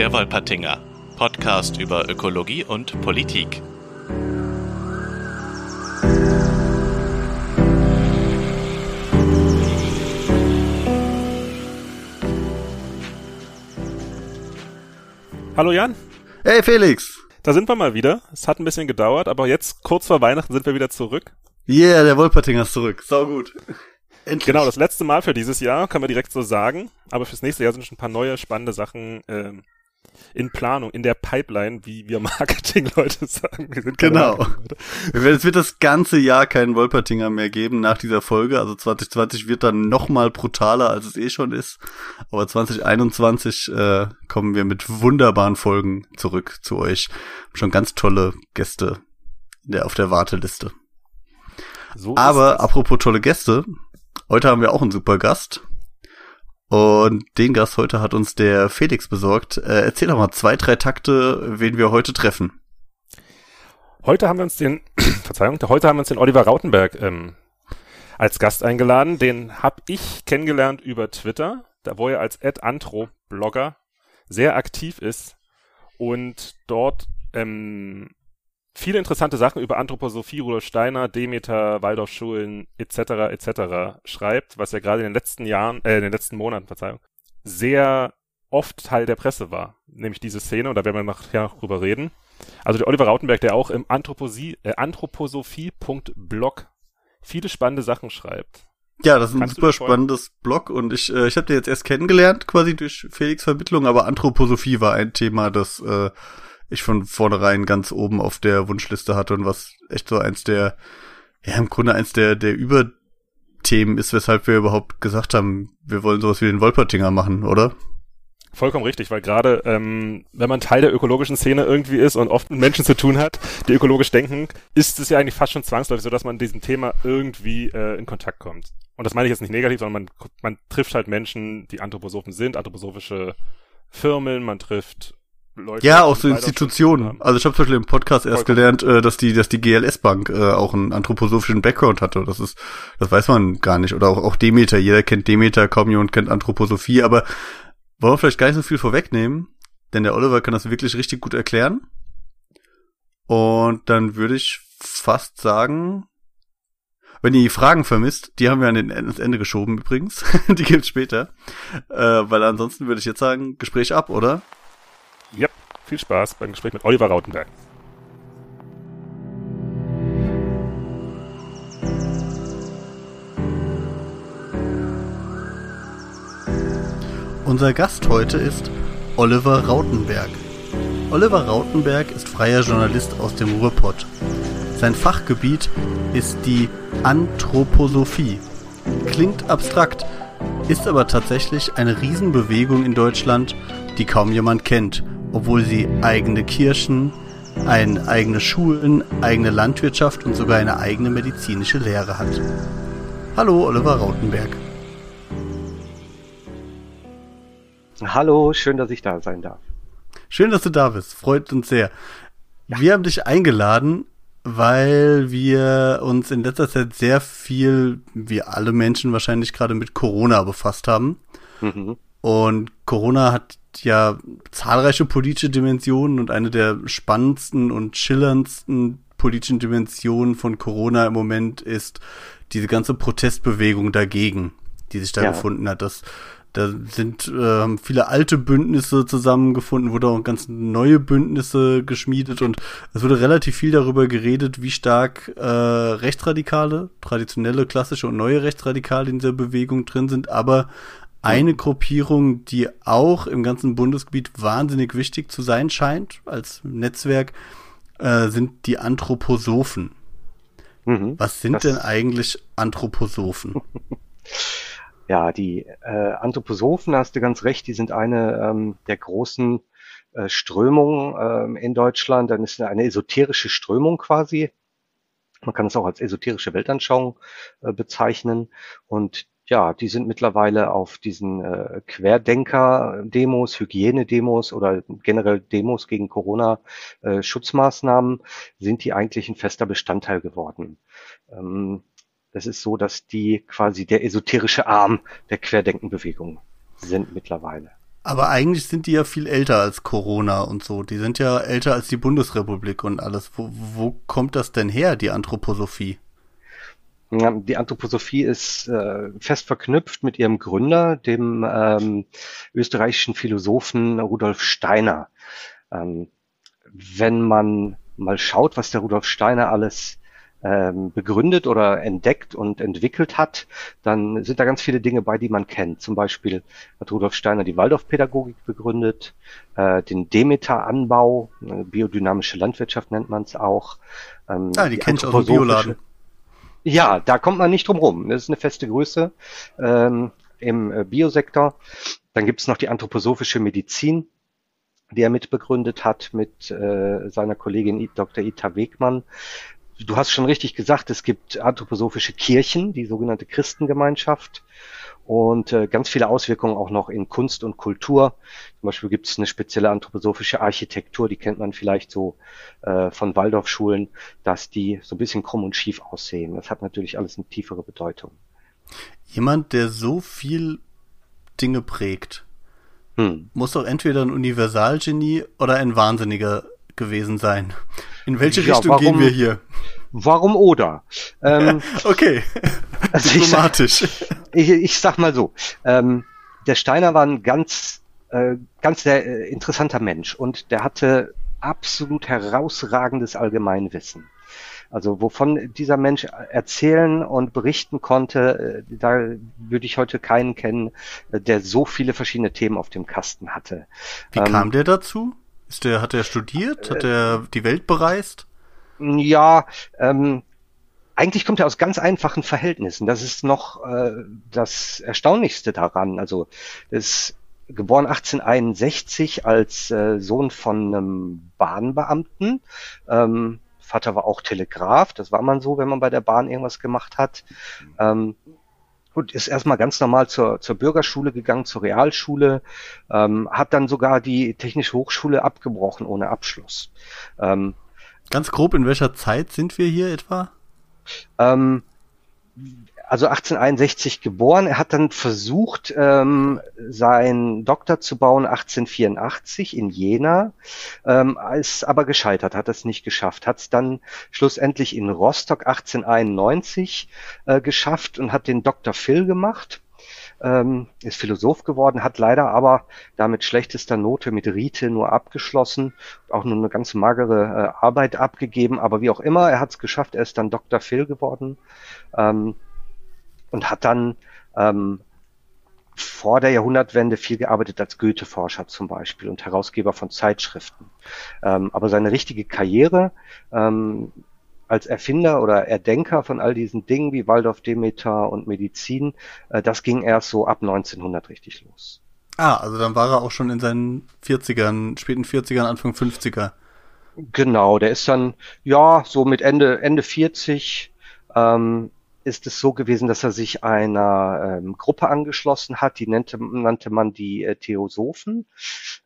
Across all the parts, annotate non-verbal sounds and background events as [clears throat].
Der Wolpertinger, Podcast über Ökologie und Politik. Hallo Jan. Hey Felix. Da sind wir mal wieder. Es hat ein bisschen gedauert, aber jetzt kurz vor Weihnachten sind wir wieder zurück. Yeah, der Wolpertinger ist zurück. Sau gut. Endlich. Genau, das letzte Mal für dieses Jahr, kann man direkt so sagen. Aber fürs nächste Jahr sind schon ein paar neue spannende Sachen ähm, in Planung, in der Pipeline, wie wir [laughs] Marketingleute sagen. Wir genau. Es wird das ganze Jahr keinen Wolpertinger mehr geben nach dieser Folge. Also 2020 wird dann noch mal brutaler, als es eh schon ist. Aber 2021 äh, kommen wir mit wunderbaren Folgen zurück zu euch. Schon ganz tolle Gäste der, auf der Warteliste. So Aber apropos tolle Gäste, heute haben wir auch einen super Gast. Und den Gast heute hat uns der Felix besorgt. Äh, erzähl doch mal zwei, drei Takte, wen wir heute treffen. Heute haben wir uns den, [clears throat] Verzeihung, heute haben wir uns den Oliver Rautenberg ähm, als Gast eingeladen. Den habe ich kennengelernt über Twitter, da wo er als Ad-Antro-Blogger sehr aktiv ist und dort ähm, viele interessante Sachen über Anthroposophie, Rudolf Steiner, Demeter, Waldorfschulen etc. etc. schreibt, was ja gerade in den letzten Jahren, äh, in den letzten Monaten, Verzeihung, sehr oft Teil der Presse war, nämlich diese Szene, und da werden wir nachher noch drüber reden. Also der Oliver Rautenberg, der auch im Anthroposie, äh, Anthroposophie.blog viele spannende Sachen schreibt. Ja, das ist ein Kannst super spannendes Blog und ich, äh, ich habe den jetzt erst kennengelernt, quasi durch Felix Vermittlung, aber Anthroposophie war ein Thema, das äh, ich von vornherein ganz oben auf der Wunschliste hatte und was echt so eins der, ja, im Grunde eins der, der Überthemen ist, weshalb wir überhaupt gesagt haben, wir wollen sowas wie den Wolpertinger machen, oder? Vollkommen richtig, weil gerade ähm, wenn man Teil der ökologischen Szene irgendwie ist und oft mit Menschen zu tun hat, die ökologisch denken, ist es ja eigentlich fast schon zwangsläufig so, dass man diesem Thema irgendwie äh, in Kontakt kommt. Und das meine ich jetzt nicht negativ, sondern man, man trifft halt Menschen, die Anthroposophen sind, anthroposophische Firmen, man trifft Leute. Ja, auch so Institutionen. Also ich habe zum Beispiel im Podcast erst Vollkommen. gelernt, äh, dass die, dass die GLS Bank äh, auch einen anthroposophischen Background hatte. Das ist, das weiß man gar nicht. Oder auch, auch Demeter. Jeder kennt Demeter, kaum jemand kennt Anthroposophie. Aber wollen wir vielleicht gar nicht so viel vorwegnehmen, denn der Oliver kann das wirklich richtig gut erklären. Und dann würde ich fast sagen, wenn ihr die Fragen vermisst, die haben wir an den, ans Ende geschoben übrigens. [laughs] die gibt's später. Äh, weil ansonsten würde ich jetzt sagen, Gespräch ab, oder? Ja, viel Spaß beim Gespräch mit Oliver Rautenberg. Unser Gast heute ist Oliver Rautenberg. Oliver Rautenberg ist freier Journalist aus dem Ruhrpott. Sein Fachgebiet ist die Anthroposophie. Klingt abstrakt, ist aber tatsächlich eine Riesenbewegung in Deutschland, die kaum jemand kennt obwohl sie eigene Kirchen, ein, eigene Schulen, eigene Landwirtschaft und sogar eine eigene medizinische Lehre hat. Hallo, Oliver Rautenberg. Hallo, schön, dass ich da sein darf. Schön, dass du da bist. Freut uns sehr. Ja. Wir haben dich eingeladen, weil wir uns in letzter Zeit sehr viel, wie alle Menschen wahrscheinlich gerade mit Corona befasst haben. Mhm. Und Corona hat ja zahlreiche politische Dimensionen und eine der spannendsten und schillerndsten politischen Dimensionen von Corona im Moment ist diese ganze Protestbewegung dagegen, die sich da ja. gefunden hat. Das, da sind äh, viele alte Bündnisse zusammengefunden, wurde auch ganz neue Bündnisse geschmiedet und es wurde relativ viel darüber geredet, wie stark äh, Rechtsradikale, traditionelle, klassische und neue Rechtsradikale in dieser Bewegung drin sind, aber eine Gruppierung, die auch im ganzen Bundesgebiet wahnsinnig wichtig zu sein scheint als Netzwerk, äh, sind die Anthroposophen. Mhm, Was sind denn eigentlich Anthroposophen? [laughs] ja, die äh, Anthroposophen, hast du ganz recht, die sind eine ähm, der großen äh, Strömungen ähm, in Deutschland. Dann ist eine esoterische Strömung quasi. Man kann es auch als esoterische Weltanschauung äh, bezeichnen. Und ja, die sind mittlerweile auf diesen äh, Querdenker-Demos, Hygienedemos oder generell Demos gegen Corona-Schutzmaßnahmen, äh, sind die eigentlich ein fester Bestandteil geworden. Ähm, das ist so, dass die quasi der esoterische Arm der Querdenkenbewegung sind mittlerweile. Aber eigentlich sind die ja viel älter als Corona und so. Die sind ja älter als die Bundesrepublik und alles. Wo, wo kommt das denn her, die Anthroposophie? Die Anthroposophie ist äh, fest verknüpft mit ihrem Gründer, dem ähm, österreichischen Philosophen Rudolf Steiner. Ähm, wenn man mal schaut, was der Rudolf Steiner alles ähm, begründet oder entdeckt und entwickelt hat, dann sind da ganz viele Dinge bei, die man kennt. Zum Beispiel hat Rudolf Steiner die Waldorfpädagogik begründet, äh, den Demeter-Anbau, äh, biodynamische Landwirtschaft nennt man es auch. Ähm, ah, die, die kennt ich aus dem Bioladen. Ja, da kommt man nicht drum rum. Das ist eine feste Größe ähm, im äh, Biosektor. Dann gibt es noch die anthroposophische Medizin, die er mitbegründet hat mit äh, seiner Kollegin Dr. Ita Wegmann. Du hast schon richtig gesagt, es gibt anthroposophische Kirchen, die sogenannte Christengemeinschaft und äh, ganz viele Auswirkungen auch noch in Kunst und Kultur. Zum Beispiel gibt es eine spezielle anthroposophische Architektur, die kennt man vielleicht so äh, von Waldorfschulen, dass die so ein bisschen krumm und schief aussehen. Das hat natürlich alles eine tiefere Bedeutung. Jemand, der so viel Dinge prägt, hm. muss doch entweder ein Universalgenie oder ein Wahnsinniger gewesen sein. In welche ja, Richtung warum, gehen wir hier? Warum oder? Ähm, [laughs] okay. Also Diplomatisch. Ich, ich, ich, sag mal so, ähm, der Steiner war ein ganz, äh, ganz sehr äh, interessanter Mensch und der hatte absolut herausragendes Allgemeinwissen. Also wovon dieser Mensch erzählen und berichten konnte, äh, da würde ich heute keinen kennen, äh, der so viele verschiedene Themen auf dem Kasten hatte. Wie ähm, kam der dazu? Ist der, hat er studiert? Hat er die Welt bereist? Ja, ähm, eigentlich kommt er aus ganz einfachen Verhältnissen. Das ist noch äh, das Erstaunlichste daran. Also ist geboren 1861 als äh, Sohn von einem Bahnbeamten. Ähm, Vater war auch Telegraf. Das war man so, wenn man bei der Bahn irgendwas gemacht hat. Ähm, Gut, ist erstmal ganz normal zur, zur Bürgerschule gegangen, zur Realschule, ähm, hat dann sogar die Technische Hochschule abgebrochen ohne Abschluss. Ähm, ganz grob, in welcher Zeit sind wir hier etwa? Ähm, also 1861 geboren. Er hat dann versucht, ähm, seinen Doktor zu bauen 1884 in Jena, ähm, ist aber gescheitert, hat es nicht geschafft, hat es dann schlussendlich in Rostock 1891 äh, geschafft und hat den Dr. Phil gemacht. Ähm, ist Philosoph geworden, hat leider aber damit schlechtester Note mit Rite nur abgeschlossen, auch nur eine ganz magere äh, Arbeit abgegeben, aber wie auch immer, er hat es geschafft, er ist dann Dr. Phil geworden. Ähm, und hat dann ähm, vor der Jahrhundertwende viel gearbeitet als Goethe-Forscher zum Beispiel und Herausgeber von Zeitschriften. Ähm, aber seine richtige Karriere ähm, als Erfinder oder Erdenker von all diesen Dingen wie Waldorf Demeter und Medizin, äh, das ging erst so ab 1900 richtig los. Ah, also dann war er auch schon in seinen 40ern, späten 40ern, Anfang 50er. Genau, der ist dann, ja, so mit Ende, Ende 40, ähm, ist es so gewesen, dass er sich einer ähm, Gruppe angeschlossen hat, die nannte, nannte man die äh, Theosophen,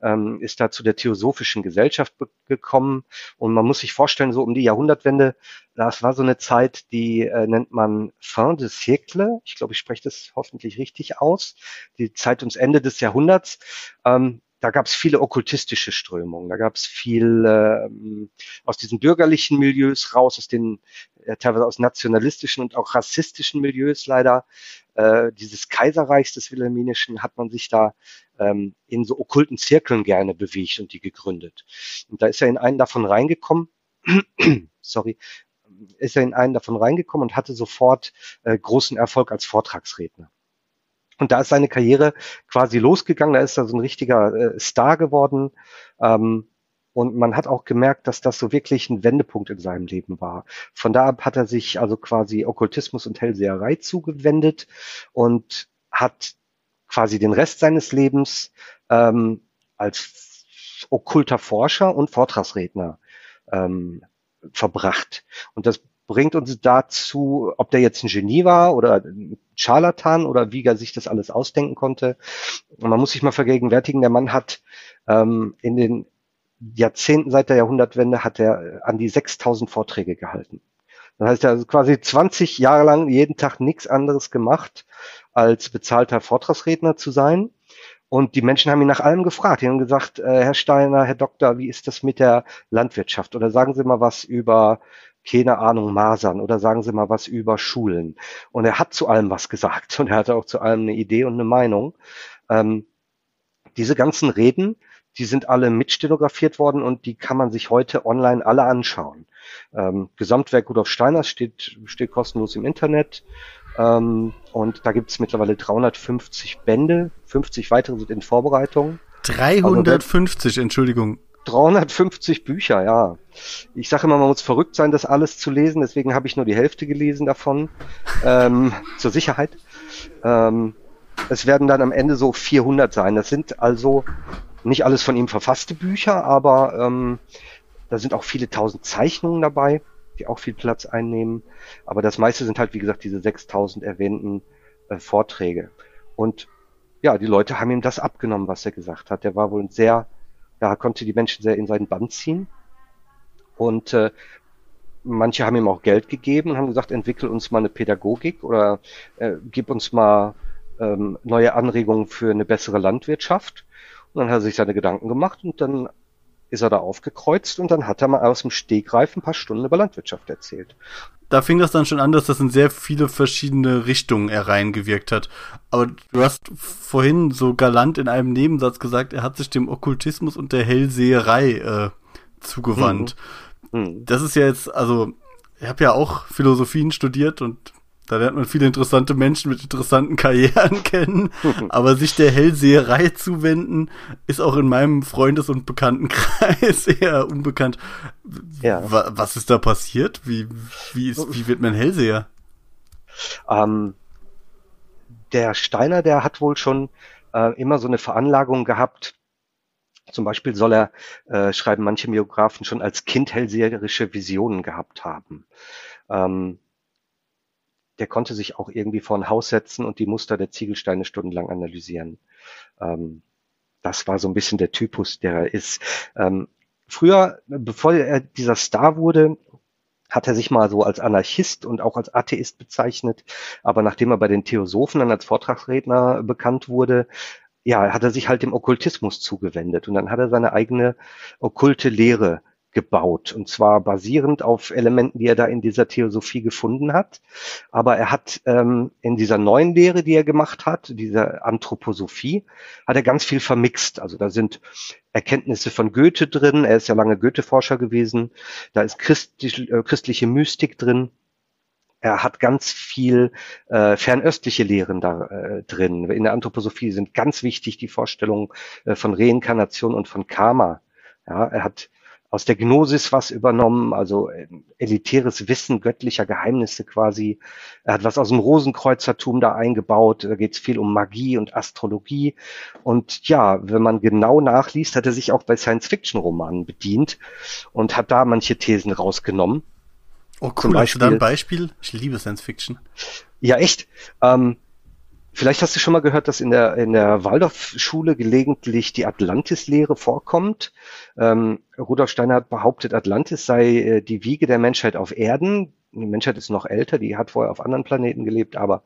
ähm, ist da zu der Theosophischen Gesellschaft gekommen. Und man muss sich vorstellen, so um die Jahrhundertwende, das war so eine Zeit, die äh, nennt man Fin de siècle, ich glaube, ich spreche das hoffentlich richtig aus, die Zeit ums Ende des Jahrhunderts. Ähm, da gab es viele okkultistische Strömungen, da gab es viel ähm, aus diesen bürgerlichen Milieus raus, aus den äh, teilweise aus nationalistischen und auch rassistischen Milieus leider. Äh, dieses Kaiserreichs des Wilhelminischen hat man sich da ähm, in so okkulten Zirkeln gerne bewegt und die gegründet. Und da ist er in einen davon reingekommen, [clears throat] sorry, ist er in einen davon reingekommen und hatte sofort äh, großen Erfolg als Vortragsredner. Und da ist seine Karriere quasi losgegangen. Da ist er so ein richtiger äh, Star geworden. Ähm, und man hat auch gemerkt, dass das so wirklich ein Wendepunkt in seinem Leben war. Von da ab hat er sich also quasi Okkultismus und Hellseherei zugewendet und hat quasi den Rest seines Lebens ähm, als okkulter Forscher und Vortragsredner ähm, verbracht. Und das bringt uns dazu, ob der jetzt ein Genie war oder ein Scharlatan oder wie er sich das alles ausdenken konnte. Und man muss sich mal vergegenwärtigen, der Mann hat ähm, in den Jahrzehnten seit der Jahrhundertwende hat er an die 6000 Vorträge gehalten. Das heißt, er hat quasi 20 Jahre lang jeden Tag nichts anderes gemacht, als bezahlter Vortragsredner zu sein Und die Menschen haben ihn nach allem gefragt. Die haben gesagt, äh, Herr Steiner, Herr Doktor, wie ist das mit der Landwirtschaft? Oder sagen Sie mal was über, keine Ahnung, Masern oder sagen Sie mal was über Schulen. Und er hat zu allem was gesagt [laughs] und er hatte auch zu allem eine Idee und eine Meinung. Ähm, diese ganzen Reden, die sind alle mitstenografiert worden und die kann man sich heute online alle anschauen. Ähm, Gesamtwerk Rudolf Steiners steht, steht kostenlos im Internet. Ähm, und da gibt es mittlerweile 350 Bände, 50 weitere sind in Vorbereitung. 350, also, Entschuldigung. 350 Bücher, ja. Ich sage immer, man muss verrückt sein, das alles zu lesen, deswegen habe ich nur die Hälfte gelesen davon, ähm, [laughs] zur Sicherheit. Ähm, es werden dann am Ende so 400 sein. Das sind also nicht alles von ihm verfasste Bücher, aber ähm, da sind auch viele tausend Zeichnungen dabei, die auch viel Platz einnehmen. Aber das meiste sind halt, wie gesagt, diese 6000 erwähnten äh, Vorträge. Und ja, die Leute haben ihm das abgenommen, was er gesagt hat. Der war wohl sehr, da konnte die Menschen sehr in seinen Band ziehen. Und äh, manche haben ihm auch Geld gegeben und haben gesagt, entwickel uns mal eine Pädagogik oder äh, gib uns mal ähm, neue Anregungen für eine bessere Landwirtschaft. Und dann hat er sich seine Gedanken gemacht und dann ist er da aufgekreuzt und dann hat er mal aus dem Stegreif ein paar Stunden über Landwirtschaft erzählt. Da fing das dann schon an, dass das in sehr viele verschiedene Richtungen er reingewirkt hat. Aber du hast vorhin so galant in einem Nebensatz gesagt, er hat sich dem Okkultismus und der Hellseherei äh, zugewandt. Mhm. Mhm. Das ist ja jetzt, also, ich habe ja auch Philosophien studiert und da lernt man viele interessante Menschen mit interessanten [laughs] Karrieren kennen. [laughs] Aber sich der Hellseherei zuwenden, ist auch in meinem Freundes- und Bekanntenkreis [laughs] eher unbekannt. Ja. Was ist da passiert? Wie, wie, ist, wie wird man Hellseher? Ähm, der Steiner, der hat wohl schon äh, immer so eine Veranlagung gehabt. Zum Beispiel soll er, äh, schreiben manche Biografen, schon als Kind hellseherische Visionen gehabt haben. Ähm, der konnte sich auch irgendwie vor ein Haus setzen und die Muster der Ziegelsteine stundenlang analysieren. Ähm, das war so ein bisschen der Typus, der er ist. Ähm, früher, bevor er dieser Star wurde, hat er sich mal so als Anarchist und auch als Atheist bezeichnet. Aber nachdem er bei den Theosophen dann als Vortragsredner bekannt wurde, ja, hat er sich halt dem Okkultismus zugewendet und dann hat er seine eigene okkulte Lehre gebaut. Und zwar basierend auf Elementen, die er da in dieser Theosophie gefunden hat. Aber er hat ähm, in dieser neuen Lehre, die er gemacht hat, dieser Anthroposophie, hat er ganz viel vermixt. Also da sind Erkenntnisse von Goethe drin. Er ist ja lange Goethe-Forscher gewesen. Da ist christlich, äh, christliche Mystik drin. Er hat ganz viel äh, fernöstliche Lehren da äh, drin. In der Anthroposophie sind ganz wichtig die Vorstellungen äh, von Reinkarnation und von Karma. Ja, er hat aus der Gnosis was übernommen, also äh, elitäres Wissen göttlicher Geheimnisse quasi. Er hat was aus dem Rosenkreuzertum da eingebaut. Da geht es viel um Magie und Astrologie. Und ja, wenn man genau nachliest, hat er sich auch bei Science-Fiction-Romanen bedient und hat da manche Thesen rausgenommen. Oh cool, hast du da ein Beispiel? Ich liebe Science-Fiction. Ja, echt. Ähm, Vielleicht hast du schon mal gehört, dass in der, in der Waldorfschule gelegentlich die Atlantis-Lehre vorkommt. Ähm, Rudolf Steiner hat behauptet, Atlantis sei äh, die Wiege der Menschheit auf Erden. Die Menschheit ist noch älter, die hat vorher auf anderen Planeten gelebt, aber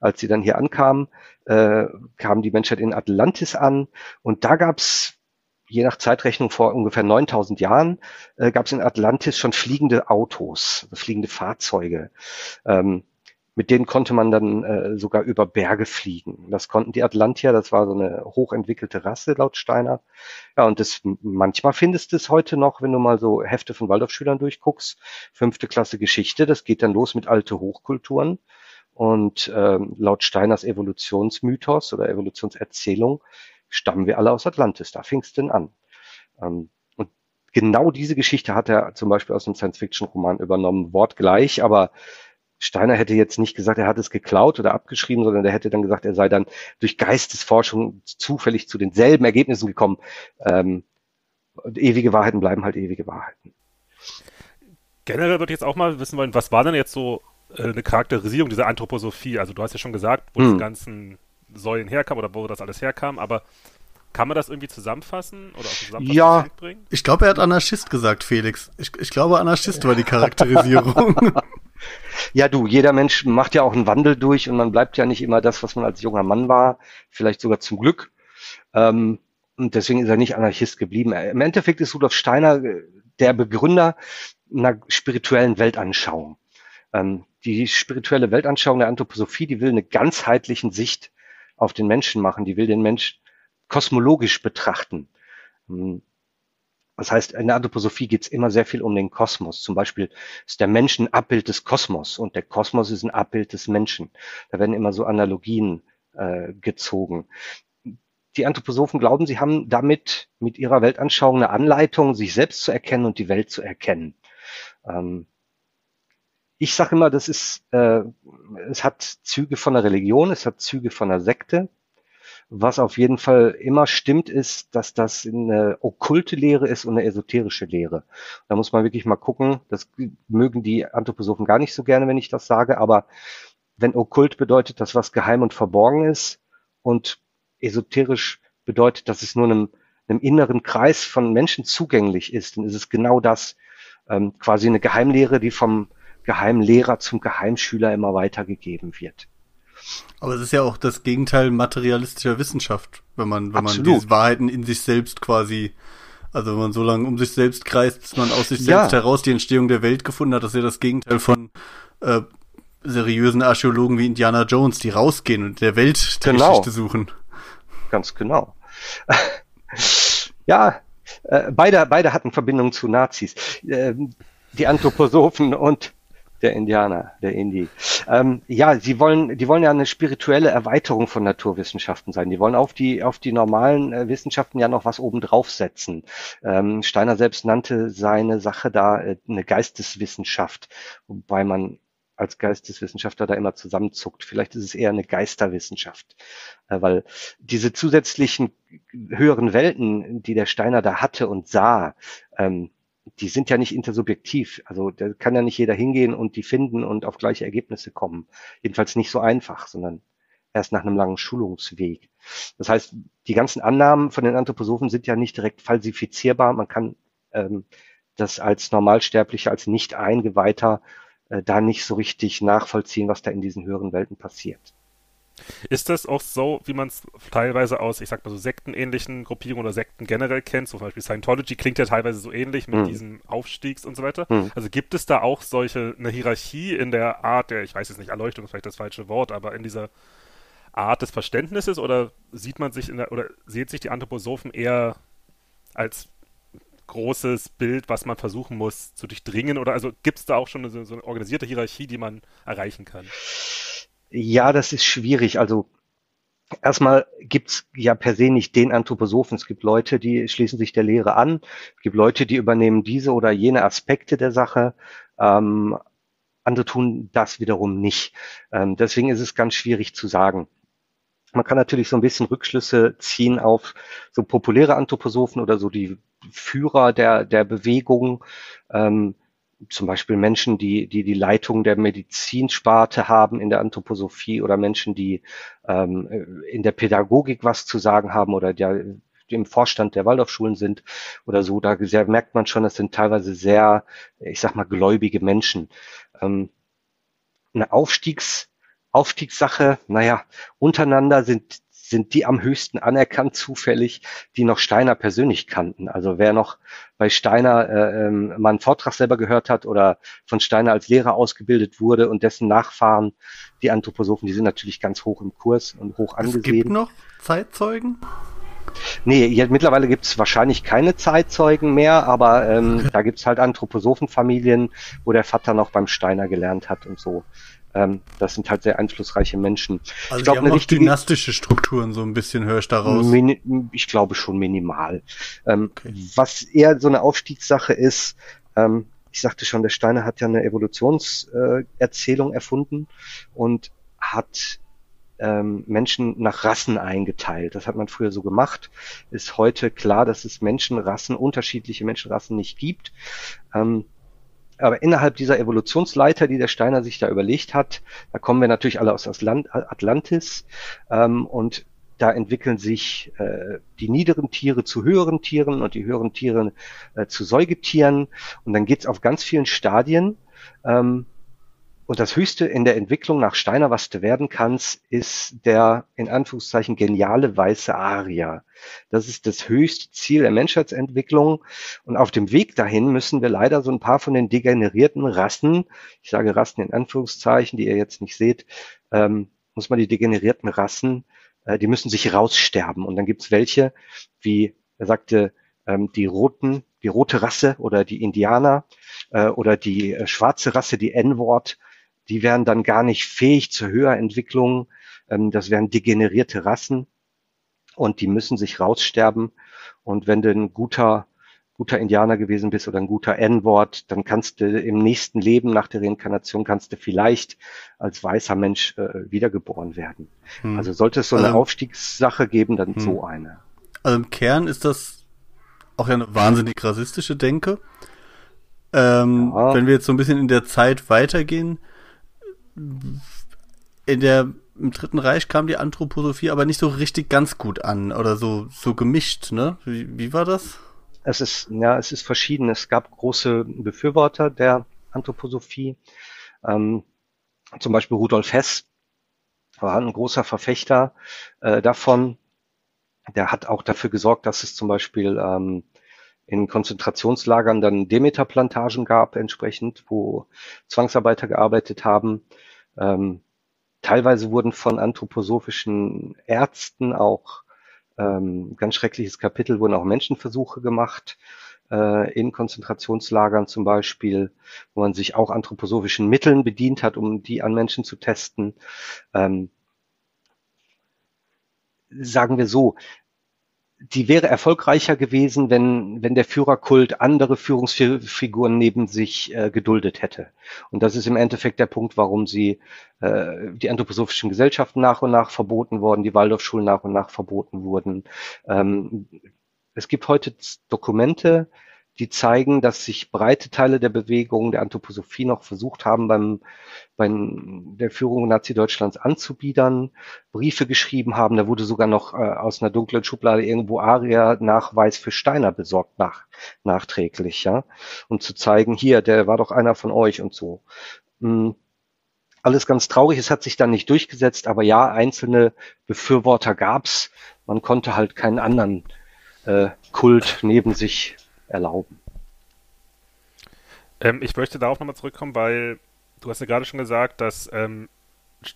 als sie dann hier ankam, äh, kam die Menschheit in Atlantis an und da gab's je nach Zeitrechnung vor ungefähr 9000 Jahren, äh, gab es in Atlantis schon fliegende Autos, fliegende Fahrzeuge. Ähm, mit denen konnte man dann äh, sogar über Berge fliegen. Das konnten die Atlantier, das war so eine hochentwickelte Rasse laut Steiner. Ja, und das manchmal findest du es heute noch, wenn du mal so Hefte von Waldorfschülern durchguckst, fünfte Klasse Geschichte, das geht dann los mit alte Hochkulturen. Und ähm, laut Steiners Evolutionsmythos oder Evolutionserzählung stammen wir alle aus Atlantis. Da fing es denn an. Ähm, und genau diese Geschichte hat er zum Beispiel aus einem Science-Fiction-Roman übernommen, wortgleich, aber Steiner hätte jetzt nicht gesagt, er hat es geklaut oder abgeschrieben, sondern er hätte dann gesagt, er sei dann durch Geistesforschung zufällig zu denselben Ergebnissen gekommen. Ähm, ewige Wahrheiten bleiben halt ewige Wahrheiten. Generell würde ich jetzt auch mal wissen wollen, was war denn jetzt so äh, eine Charakterisierung dieser Anthroposophie? Also du hast ja schon gesagt, wo hm. die ganzen Säulen herkamen oder wo das alles herkam, aber kann man das irgendwie zusammenfassen oder zusammenfassen ja, bringen? Ich glaube, er hat Anarchist gesagt, Felix. Ich, ich glaube, Anarchist war die Charakterisierung. [laughs] [laughs] Ja, du, jeder Mensch macht ja auch einen Wandel durch und man bleibt ja nicht immer das, was man als junger Mann war, vielleicht sogar zum Glück. Ähm, und deswegen ist er nicht Anarchist geblieben. Im Endeffekt ist Rudolf Steiner äh, der Begründer einer spirituellen Weltanschauung. Ähm, die spirituelle Weltanschauung der Anthroposophie, die will eine ganzheitlichen Sicht auf den Menschen machen. Die will den Mensch kosmologisch betrachten. Ähm, das heißt, in der Anthroposophie geht es immer sehr viel um den Kosmos. Zum Beispiel ist der Mensch ein Abbild des Kosmos und der Kosmos ist ein Abbild des Menschen. Da werden immer so Analogien äh, gezogen. Die Anthroposophen glauben, sie haben damit mit ihrer Weltanschauung eine Anleitung, sich selbst zu erkennen und die Welt zu erkennen. Ähm, ich sage immer, das ist, äh, es hat Züge von der Religion, es hat Züge von der Sekte. Was auf jeden Fall immer stimmt, ist, dass das eine okkulte Lehre ist und eine esoterische Lehre. Da muss man wirklich mal gucken. Das mögen die Anthroposophen gar nicht so gerne, wenn ich das sage, aber wenn okkult bedeutet, dass was geheim und verborgen ist und esoterisch bedeutet, dass es nur einem, einem inneren Kreis von Menschen zugänglich ist, dann ist es genau das, ähm, quasi eine Geheimlehre, die vom Geheimlehrer zum Geheimschüler immer weitergegeben wird. Aber es ist ja auch das Gegenteil materialistischer Wissenschaft, wenn man, wenn Absolut. man diese Wahrheiten in sich selbst quasi, also wenn man so lange um sich selbst kreist, bis man aus sich selbst ja. heraus die Entstehung der Welt gefunden hat, das ist ja das Gegenteil von äh, seriösen Archäologen wie Indiana Jones, die rausgehen und der Welt die genau. Geschichte suchen. Ganz genau. ja, äh, beide, beide hatten Verbindungen zu Nazis. Äh, die Anthroposophen und der Indianer, der Indi. Ähm, ja, sie wollen, die wollen ja eine spirituelle Erweiterung von Naturwissenschaften sein. Die wollen auf die, auf die normalen äh, Wissenschaften ja noch was oben draufsetzen. Ähm, Steiner selbst nannte seine Sache da äh, eine Geisteswissenschaft, wobei man als Geisteswissenschaftler da immer zusammenzuckt. Vielleicht ist es eher eine Geisterwissenschaft, äh, weil diese zusätzlichen höheren Welten, die der Steiner da hatte und sah, ähm, die sind ja nicht intersubjektiv. Also da kann ja nicht jeder hingehen und die finden und auf gleiche Ergebnisse kommen. Jedenfalls nicht so einfach, sondern erst nach einem langen Schulungsweg. Das heißt, die ganzen Annahmen von den Anthroposophen sind ja nicht direkt falsifizierbar. Man kann ähm, das als Normalsterblicher, als nicht Eingeweihter äh, da nicht so richtig nachvollziehen, was da in diesen höheren Welten passiert. Ist das auch so, wie man es teilweise aus, ich sag mal so sektenähnlichen Gruppierungen oder Sekten generell kennt? So zum Beispiel Scientology klingt ja teilweise so ähnlich mit mhm. diesem Aufstiegs und so weiter. Mhm. Also gibt es da auch solche, eine Hierarchie in der Art der, ich weiß jetzt nicht, Erleuchtung ist vielleicht das falsche Wort, aber in dieser Art des Verständnisses oder sieht man sich in der, oder sieht sich die Anthroposophen eher als großes Bild, was man versuchen muss zu durchdringen? Oder also gibt es da auch schon eine, so eine organisierte Hierarchie, die man erreichen kann? Ja, das ist schwierig. Also erstmal gibt's ja per se nicht den Anthroposophen. Es gibt Leute, die schließen sich der Lehre an. Es gibt Leute, die übernehmen diese oder jene Aspekte der Sache. Ähm, andere tun das wiederum nicht. Ähm, deswegen ist es ganz schwierig zu sagen. Man kann natürlich so ein bisschen Rückschlüsse ziehen auf so populäre Anthroposophen oder so die Führer der, der Bewegung. Ähm, zum Beispiel Menschen, die, die die Leitung der Medizinsparte haben in der Anthroposophie oder Menschen, die ähm, in der Pädagogik was zu sagen haben oder der im Vorstand der Waldorfschulen sind oder so, da merkt man schon, das sind teilweise sehr, ich sag mal, gläubige Menschen. Ähm, eine Aufstiegs, Aufstiegssache, naja, untereinander sind sind die am höchsten anerkannt zufällig, die noch Steiner persönlich kannten. Also wer noch bei Steiner äh, ähm, mal einen Vortrag selber gehört hat oder von Steiner als Lehrer ausgebildet wurde und dessen Nachfahren, die Anthroposophen, die sind natürlich ganz hoch im Kurs und hoch angesehen. Es gibt noch Zeitzeugen? Nee, ja, mittlerweile gibt es wahrscheinlich keine Zeitzeugen mehr, aber ähm, [laughs] da gibt es halt Anthroposophenfamilien, wo der Vater noch beim Steiner gelernt hat und so. Ähm, das sind halt sehr einflussreiche Menschen. Also ich glaube, eine richtige dynastische Strukturen so ein bisschen höre ich daraus. ich glaube schon minimal. Ähm, okay. Was eher so eine Aufstiegssache ist, ähm, ich sagte schon, der Steiner hat ja eine Evolutionserzählung äh, erfunden und hat ähm, Menschen nach Rassen eingeteilt. Das hat man früher so gemacht. Ist heute klar, dass es Menschenrassen, unterschiedliche Menschenrassen nicht gibt. Ähm, aber innerhalb dieser Evolutionsleiter, die der Steiner sich da überlegt hat, da kommen wir natürlich alle aus Atlantis ähm, und da entwickeln sich äh, die niederen Tiere zu höheren Tieren und die höheren Tiere äh, zu Säugetieren und dann geht's auf ganz vielen Stadien. Ähm, und das Höchste in der Entwicklung nach Steiner, was du werden kannst, ist der in Anführungszeichen geniale weiße Arier. Das ist das höchste Ziel der Menschheitsentwicklung. Und auf dem Weg dahin müssen wir leider so ein paar von den degenerierten Rassen, ich sage Rassen in Anführungszeichen, die ihr jetzt nicht seht, ähm, muss man die degenerierten Rassen, äh, die müssen sich raussterben. Und dann gibt's welche, wie er sagte, ähm, die roten, die rote Rasse oder die Indianer äh, oder die äh, schwarze Rasse, die N-Wort, die wären dann gar nicht fähig zur Höherentwicklung. Ähm, das wären degenerierte Rassen und die müssen sich raussterben. Und wenn du ein guter, guter Indianer gewesen bist oder ein guter N-Wort, dann kannst du im nächsten Leben nach der Reinkarnation kannst du vielleicht als weißer Mensch äh, wiedergeboren werden. Hm. Also sollte es so eine also, Aufstiegssache geben, dann hm. so eine. Also im Kern ist das auch ja eine wahnsinnig rassistische Denke. Ähm, ja. Wenn wir jetzt so ein bisschen in der Zeit weitergehen, in der im Dritten Reich kam die Anthroposophie aber nicht so richtig ganz gut an oder so so gemischt, ne? Wie, wie war das? Es ist ja, es ist verschieden. Es gab große Befürworter der Anthroposophie, ähm, zum Beispiel Rudolf Hess war ein großer Verfechter äh, davon. Der hat auch dafür gesorgt, dass es zum Beispiel ähm, in Konzentrationslagern dann Demeter-Plantagen gab, entsprechend, wo Zwangsarbeiter gearbeitet haben. Ähm, teilweise wurden von anthroposophischen Ärzten auch ähm, ganz schreckliches Kapitel, wurden auch Menschenversuche gemacht äh, in Konzentrationslagern zum Beispiel, wo man sich auch anthroposophischen Mitteln bedient hat, um die an Menschen zu testen. Ähm, sagen wir so, die wäre erfolgreicher gewesen, wenn, wenn der Führerkult andere Führungsfiguren neben sich äh, geduldet hätte. Und das ist im Endeffekt der Punkt, warum sie äh, die anthroposophischen Gesellschaften nach und nach verboten wurden, die Waldorfschulen nach und nach verboten wurden. Ähm, es gibt heute Dokumente, die zeigen, dass sich breite Teile der Bewegung der Anthroposophie noch versucht haben, beim, beim der Führung Nazi-Deutschlands anzubiedern, Briefe geschrieben haben. Da wurde sogar noch äh, aus einer dunklen Schublade irgendwo Aria-Nachweis für Steiner besorgt nach, nachträglich, ja, um zu zeigen, hier, der war doch einer von euch und so. Mhm alles ganz traurig. Es hat sich dann nicht durchgesetzt, aber ja, einzelne Befürworter gab's. Man konnte halt keinen anderen äh, Kult neben sich erlauben. Ähm, ich möchte darauf nochmal zurückkommen, weil du hast ja gerade schon gesagt, dass ähm,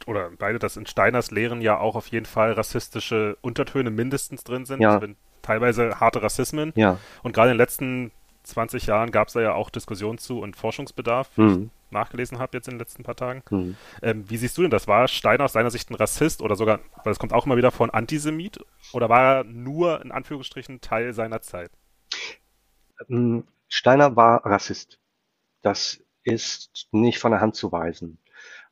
oder beide, dass in Steiners Lehren ja auch auf jeden Fall rassistische Untertöne mindestens drin sind. Ja. Also teilweise harte Rassismen. Ja. Und gerade in den letzten 20 Jahren gab es da ja auch Diskussionen zu und Forschungsbedarf, wie mhm. ich nachgelesen habe jetzt in den letzten paar Tagen. Mhm. Ähm, wie siehst du denn das? War Steiner aus deiner Sicht ein Rassist oder sogar, weil es kommt auch immer wieder von Antisemit, oder war er nur in Anführungsstrichen Teil seiner Zeit? Ähm, Steiner war Rassist. Das ist nicht von der Hand zu weisen.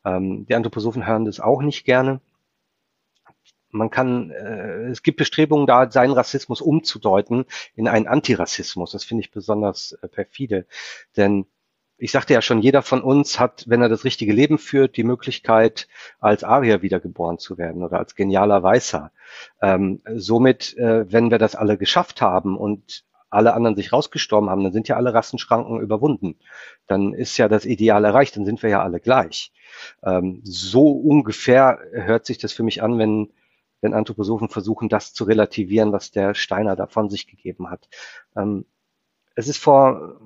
Ähm, die Anthroposophen hören das auch nicht gerne. Man kann, äh, es gibt Bestrebungen da, seinen Rassismus umzudeuten in einen Antirassismus. Das finde ich besonders äh, perfide. Denn ich sagte ja schon, jeder von uns hat, wenn er das richtige Leben führt, die Möglichkeit, als Arier wiedergeboren zu werden oder als genialer Weißer. Ähm, somit, äh, wenn wir das alle geschafft haben und alle anderen sich rausgestorben haben, dann sind ja alle Rassenschranken überwunden. Dann ist ja das Ideal erreicht, dann sind wir ja alle gleich. Ähm, so ungefähr hört sich das für mich an, wenn, wenn Anthroposophen versuchen, das zu relativieren, was der Steiner da von sich gegeben hat. Ähm, es ist vor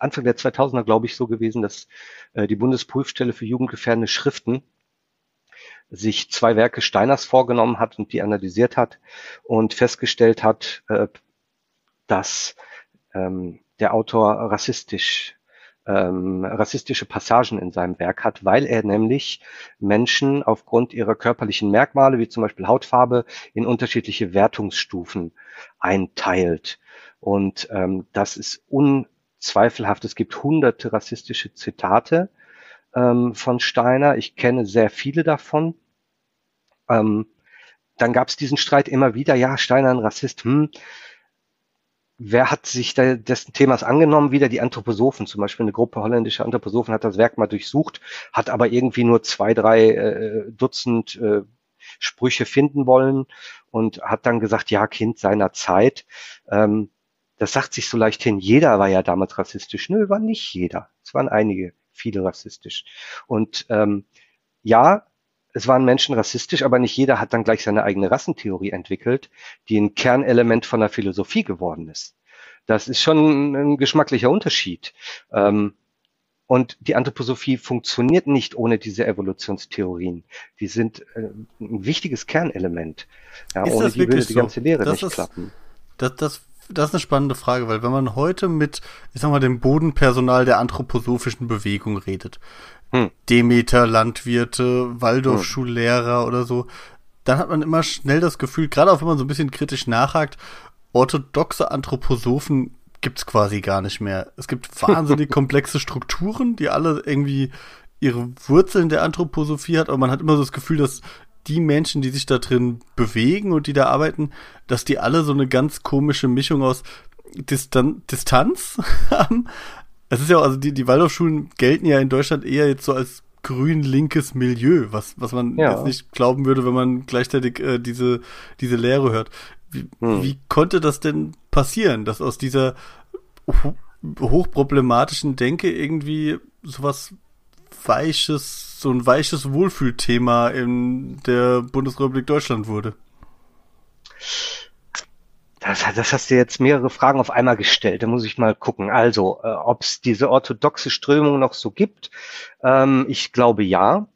Anfang der 2000er, glaube ich, so gewesen, dass äh, die Bundesprüfstelle für jugendgefährdende Schriften sich zwei Werke Steiners vorgenommen hat und die analysiert hat und festgestellt hat, äh, dass ähm, der Autor rassistisch ähm, rassistische Passagen in seinem Werk hat, weil er nämlich Menschen aufgrund ihrer körperlichen Merkmale, wie zum Beispiel Hautfarbe, in unterschiedliche Wertungsstufen einteilt. Und ähm, das ist unzweifelhaft. Es gibt hunderte rassistische Zitate ähm, von Steiner. Ich kenne sehr viele davon. Ähm, dann gab es diesen Streit immer wieder, ja, Steiner ein Rassist, hm, wer hat sich da dessen Themas angenommen? Wieder die Anthroposophen, zum Beispiel eine Gruppe holländischer Anthroposophen hat das Werk mal durchsucht, hat aber irgendwie nur zwei, drei äh, Dutzend äh, Sprüche finden wollen und hat dann gesagt, ja, Kind seiner Zeit. Ähm, das sagt sich so leicht hin, jeder war ja damals rassistisch. Nö, war nicht jeder. Es waren einige viele rassistisch. Und ähm, ja, es waren Menschen rassistisch, aber nicht jeder hat dann gleich seine eigene Rassentheorie entwickelt, die ein Kernelement von der Philosophie geworden ist. Das ist schon ein geschmacklicher Unterschied. Ähm, und die Anthroposophie funktioniert nicht ohne diese Evolutionstheorien. Die sind äh, ein wichtiges Kernelement. Ja, ist ohne die würde die ganze Lehre nicht ist, klappen. Das, das, das ist eine spannende Frage, weil wenn man heute mit, ich sag mal, dem Bodenpersonal der anthroposophischen Bewegung redet, hm. Demeter, Landwirte, Waldorfschullehrer hm. oder so, dann hat man immer schnell das Gefühl, gerade auch wenn man so ein bisschen kritisch nachhakt, orthodoxe Anthroposophen gibt's quasi gar nicht mehr. Es gibt [laughs] wahnsinnig komplexe Strukturen, die alle irgendwie ihre Wurzeln der Anthroposophie hat, aber man hat immer so das Gefühl, dass die Menschen, die sich da drin bewegen und die da arbeiten, dass die alle so eine ganz komische Mischung aus Distan Distanz [laughs] haben. Es ist ja auch, also die, die Waldorfschulen gelten ja in Deutschland eher jetzt so als grün-linkes Milieu, was, was man ja. jetzt nicht glauben würde, wenn man gleichzeitig äh, diese, diese Lehre hört. Wie, hm. wie konnte das denn passieren, dass aus dieser hochproblematischen Denke irgendwie sowas weiches, so ein weiches Wohlfühlthema in der Bundesrepublik Deutschland wurde? Das, das hast du jetzt mehrere Fragen auf einmal gestellt. Da muss ich mal gucken. Also, äh, ob es diese orthodoxe Strömung noch so gibt. Ähm, ich glaube ja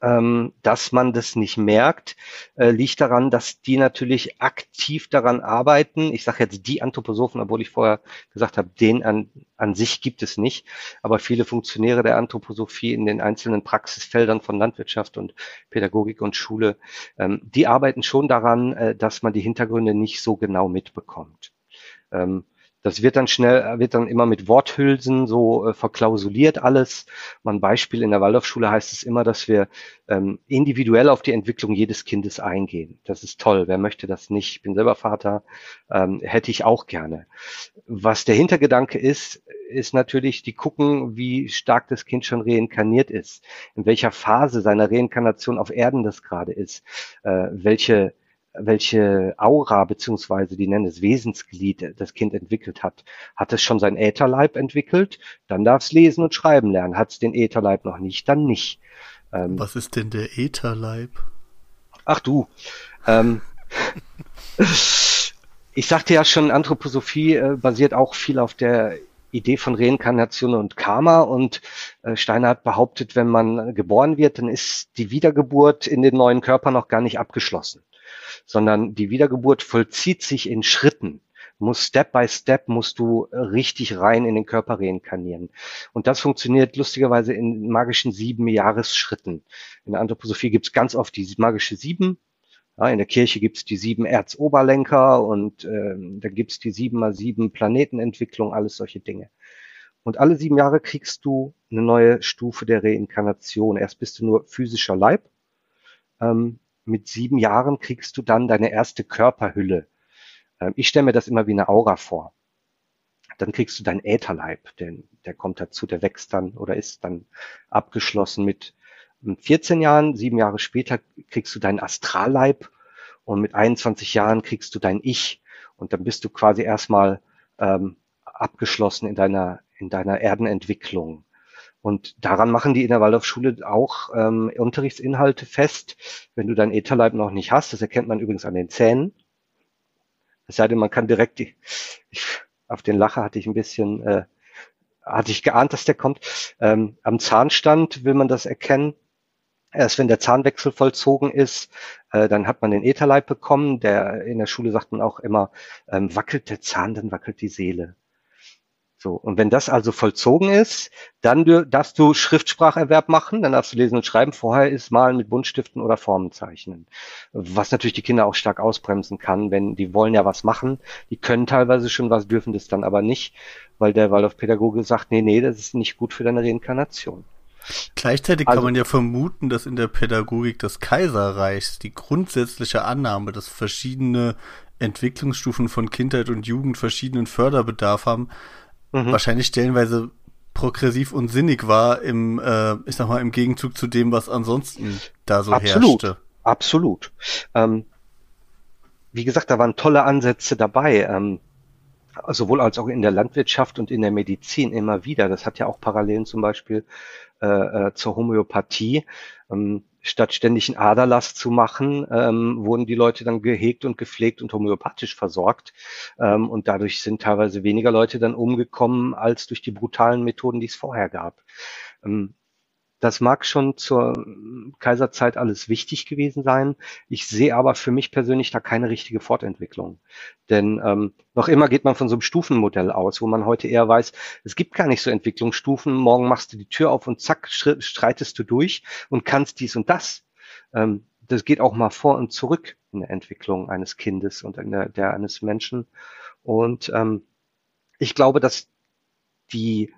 ähm, dass man das nicht merkt, äh, liegt daran, dass die natürlich aktiv daran arbeiten. Ich sage jetzt die Anthroposophen, obwohl ich vorher gesagt habe, den an, an sich gibt es nicht. Aber viele Funktionäre der Anthroposophie in den einzelnen Praxisfeldern von Landwirtschaft und Pädagogik und Schule, ähm, die arbeiten schon daran, äh, dass man die Hintergründe nicht so genau mitbekommt. Ähm, das wird dann schnell, wird dann immer mit Worthülsen so äh, verklausuliert alles. Mal Beispiel in der Waldorfschule heißt es immer, dass wir ähm, individuell auf die Entwicklung jedes Kindes eingehen. Das ist toll. Wer möchte das nicht? Ich bin selber Vater, ähm, hätte ich auch gerne. Was der Hintergedanke ist, ist natürlich, die gucken, wie stark das Kind schon reinkarniert ist, in welcher Phase seiner Reinkarnation auf Erden das gerade ist, äh, welche welche Aura beziehungsweise die nennen es Wesensglied das Kind entwickelt hat. Hat es schon sein Ätherleib entwickelt, dann darf es lesen und schreiben lernen. Hat es den Ätherleib noch nicht, dann nicht. Ähm, Was ist denn der Ätherleib? Ach du. Ähm, ich sagte ja schon, Anthroposophie äh, basiert auch viel auf der Idee von Reinkarnation und Karma und äh, Steiner hat behauptet, wenn man geboren wird, dann ist die Wiedergeburt in den neuen Körper noch gar nicht abgeschlossen sondern die Wiedergeburt vollzieht sich in Schritten. Muss Step by Step musst du richtig rein in den Körper reinkarnieren. Und das funktioniert lustigerweise in magischen sieben Jahresschritten. In der Anthroposophie gibt es ganz oft die magische sieben. Ja, in der Kirche gibt es die sieben Erzoberlenker und ähm, da gibt es die sieben mal sieben Planetenentwicklung, alles solche Dinge. Und alle sieben Jahre kriegst du eine neue Stufe der Reinkarnation. Erst bist du nur physischer Leib. Ähm, mit sieben Jahren kriegst du dann deine erste Körperhülle. Ähm, ich stelle mir das immer wie eine Aura vor. Dann kriegst du deinen Ätherleib, denn der kommt dazu, der wächst dann oder ist dann abgeschlossen mit 14 Jahren. Sieben Jahre später kriegst du deinen Astralleib und mit 21 Jahren kriegst du dein Ich und dann bist du quasi erstmal ähm, abgeschlossen in deiner in deiner Erdenentwicklung. Und daran machen die in der Waldorfschule auch ähm, Unterrichtsinhalte fest, wenn du dein Etherleib noch nicht hast. Das erkennt man übrigens an den Zähnen. Es sei denn, man kann direkt die, ich, auf den Lacher hatte ich ein bisschen, äh, hatte ich geahnt, dass der kommt. Ähm, am Zahnstand will man das erkennen. Erst wenn der Zahnwechsel vollzogen ist, äh, dann hat man den Etherleib bekommen. Der in der Schule sagt man auch immer, ähm, wackelt der Zahn, dann wackelt die Seele. So, und wenn das also vollzogen ist, dann darfst du Schriftspracherwerb machen, dann darfst du lesen und schreiben. Vorher ist Malen mit Buntstiften oder Formen zeichnen. Was natürlich die Kinder auch stark ausbremsen kann, wenn die wollen ja was machen. Die können teilweise schon was, dürfen das dann aber nicht, weil der Waldorf-Pädagoge sagt, nee, nee, das ist nicht gut für deine Reinkarnation. Gleichzeitig also, kann man ja vermuten, dass in der Pädagogik des Kaiserreichs die grundsätzliche Annahme, dass verschiedene Entwicklungsstufen von Kindheit und Jugend verschiedenen Förderbedarf haben, mhm. wahrscheinlich stellenweise progressiv und sinnig war im, äh, ich sag mal, im Gegenzug zu dem, was ansonsten da so absolut, herrschte. Absolut. Ähm, wie gesagt, da waren tolle Ansätze dabei. Ähm, sowohl als auch in der Landwirtschaft und in der Medizin immer wieder. Das hat ja auch Parallelen zum Beispiel äh, äh, zur Homöopathie. Ähm, statt ständig einen Aderlass zu machen, ähm, wurden die Leute dann gehegt und gepflegt und homöopathisch versorgt. Ähm, und dadurch sind teilweise weniger Leute dann umgekommen als durch die brutalen Methoden, die es vorher gab. Ähm, das mag schon zur Kaiserzeit alles wichtig gewesen sein. Ich sehe aber für mich persönlich da keine richtige Fortentwicklung. Denn ähm, noch immer geht man von so einem Stufenmodell aus, wo man heute eher weiß, es gibt gar nicht so Entwicklungsstufen. Morgen machst du die Tür auf und zack, streitest du durch und kannst dies und das. Ähm, das geht auch mal vor und zurück in der Entwicklung eines Kindes und der, der eines Menschen. Und ähm, ich glaube, dass die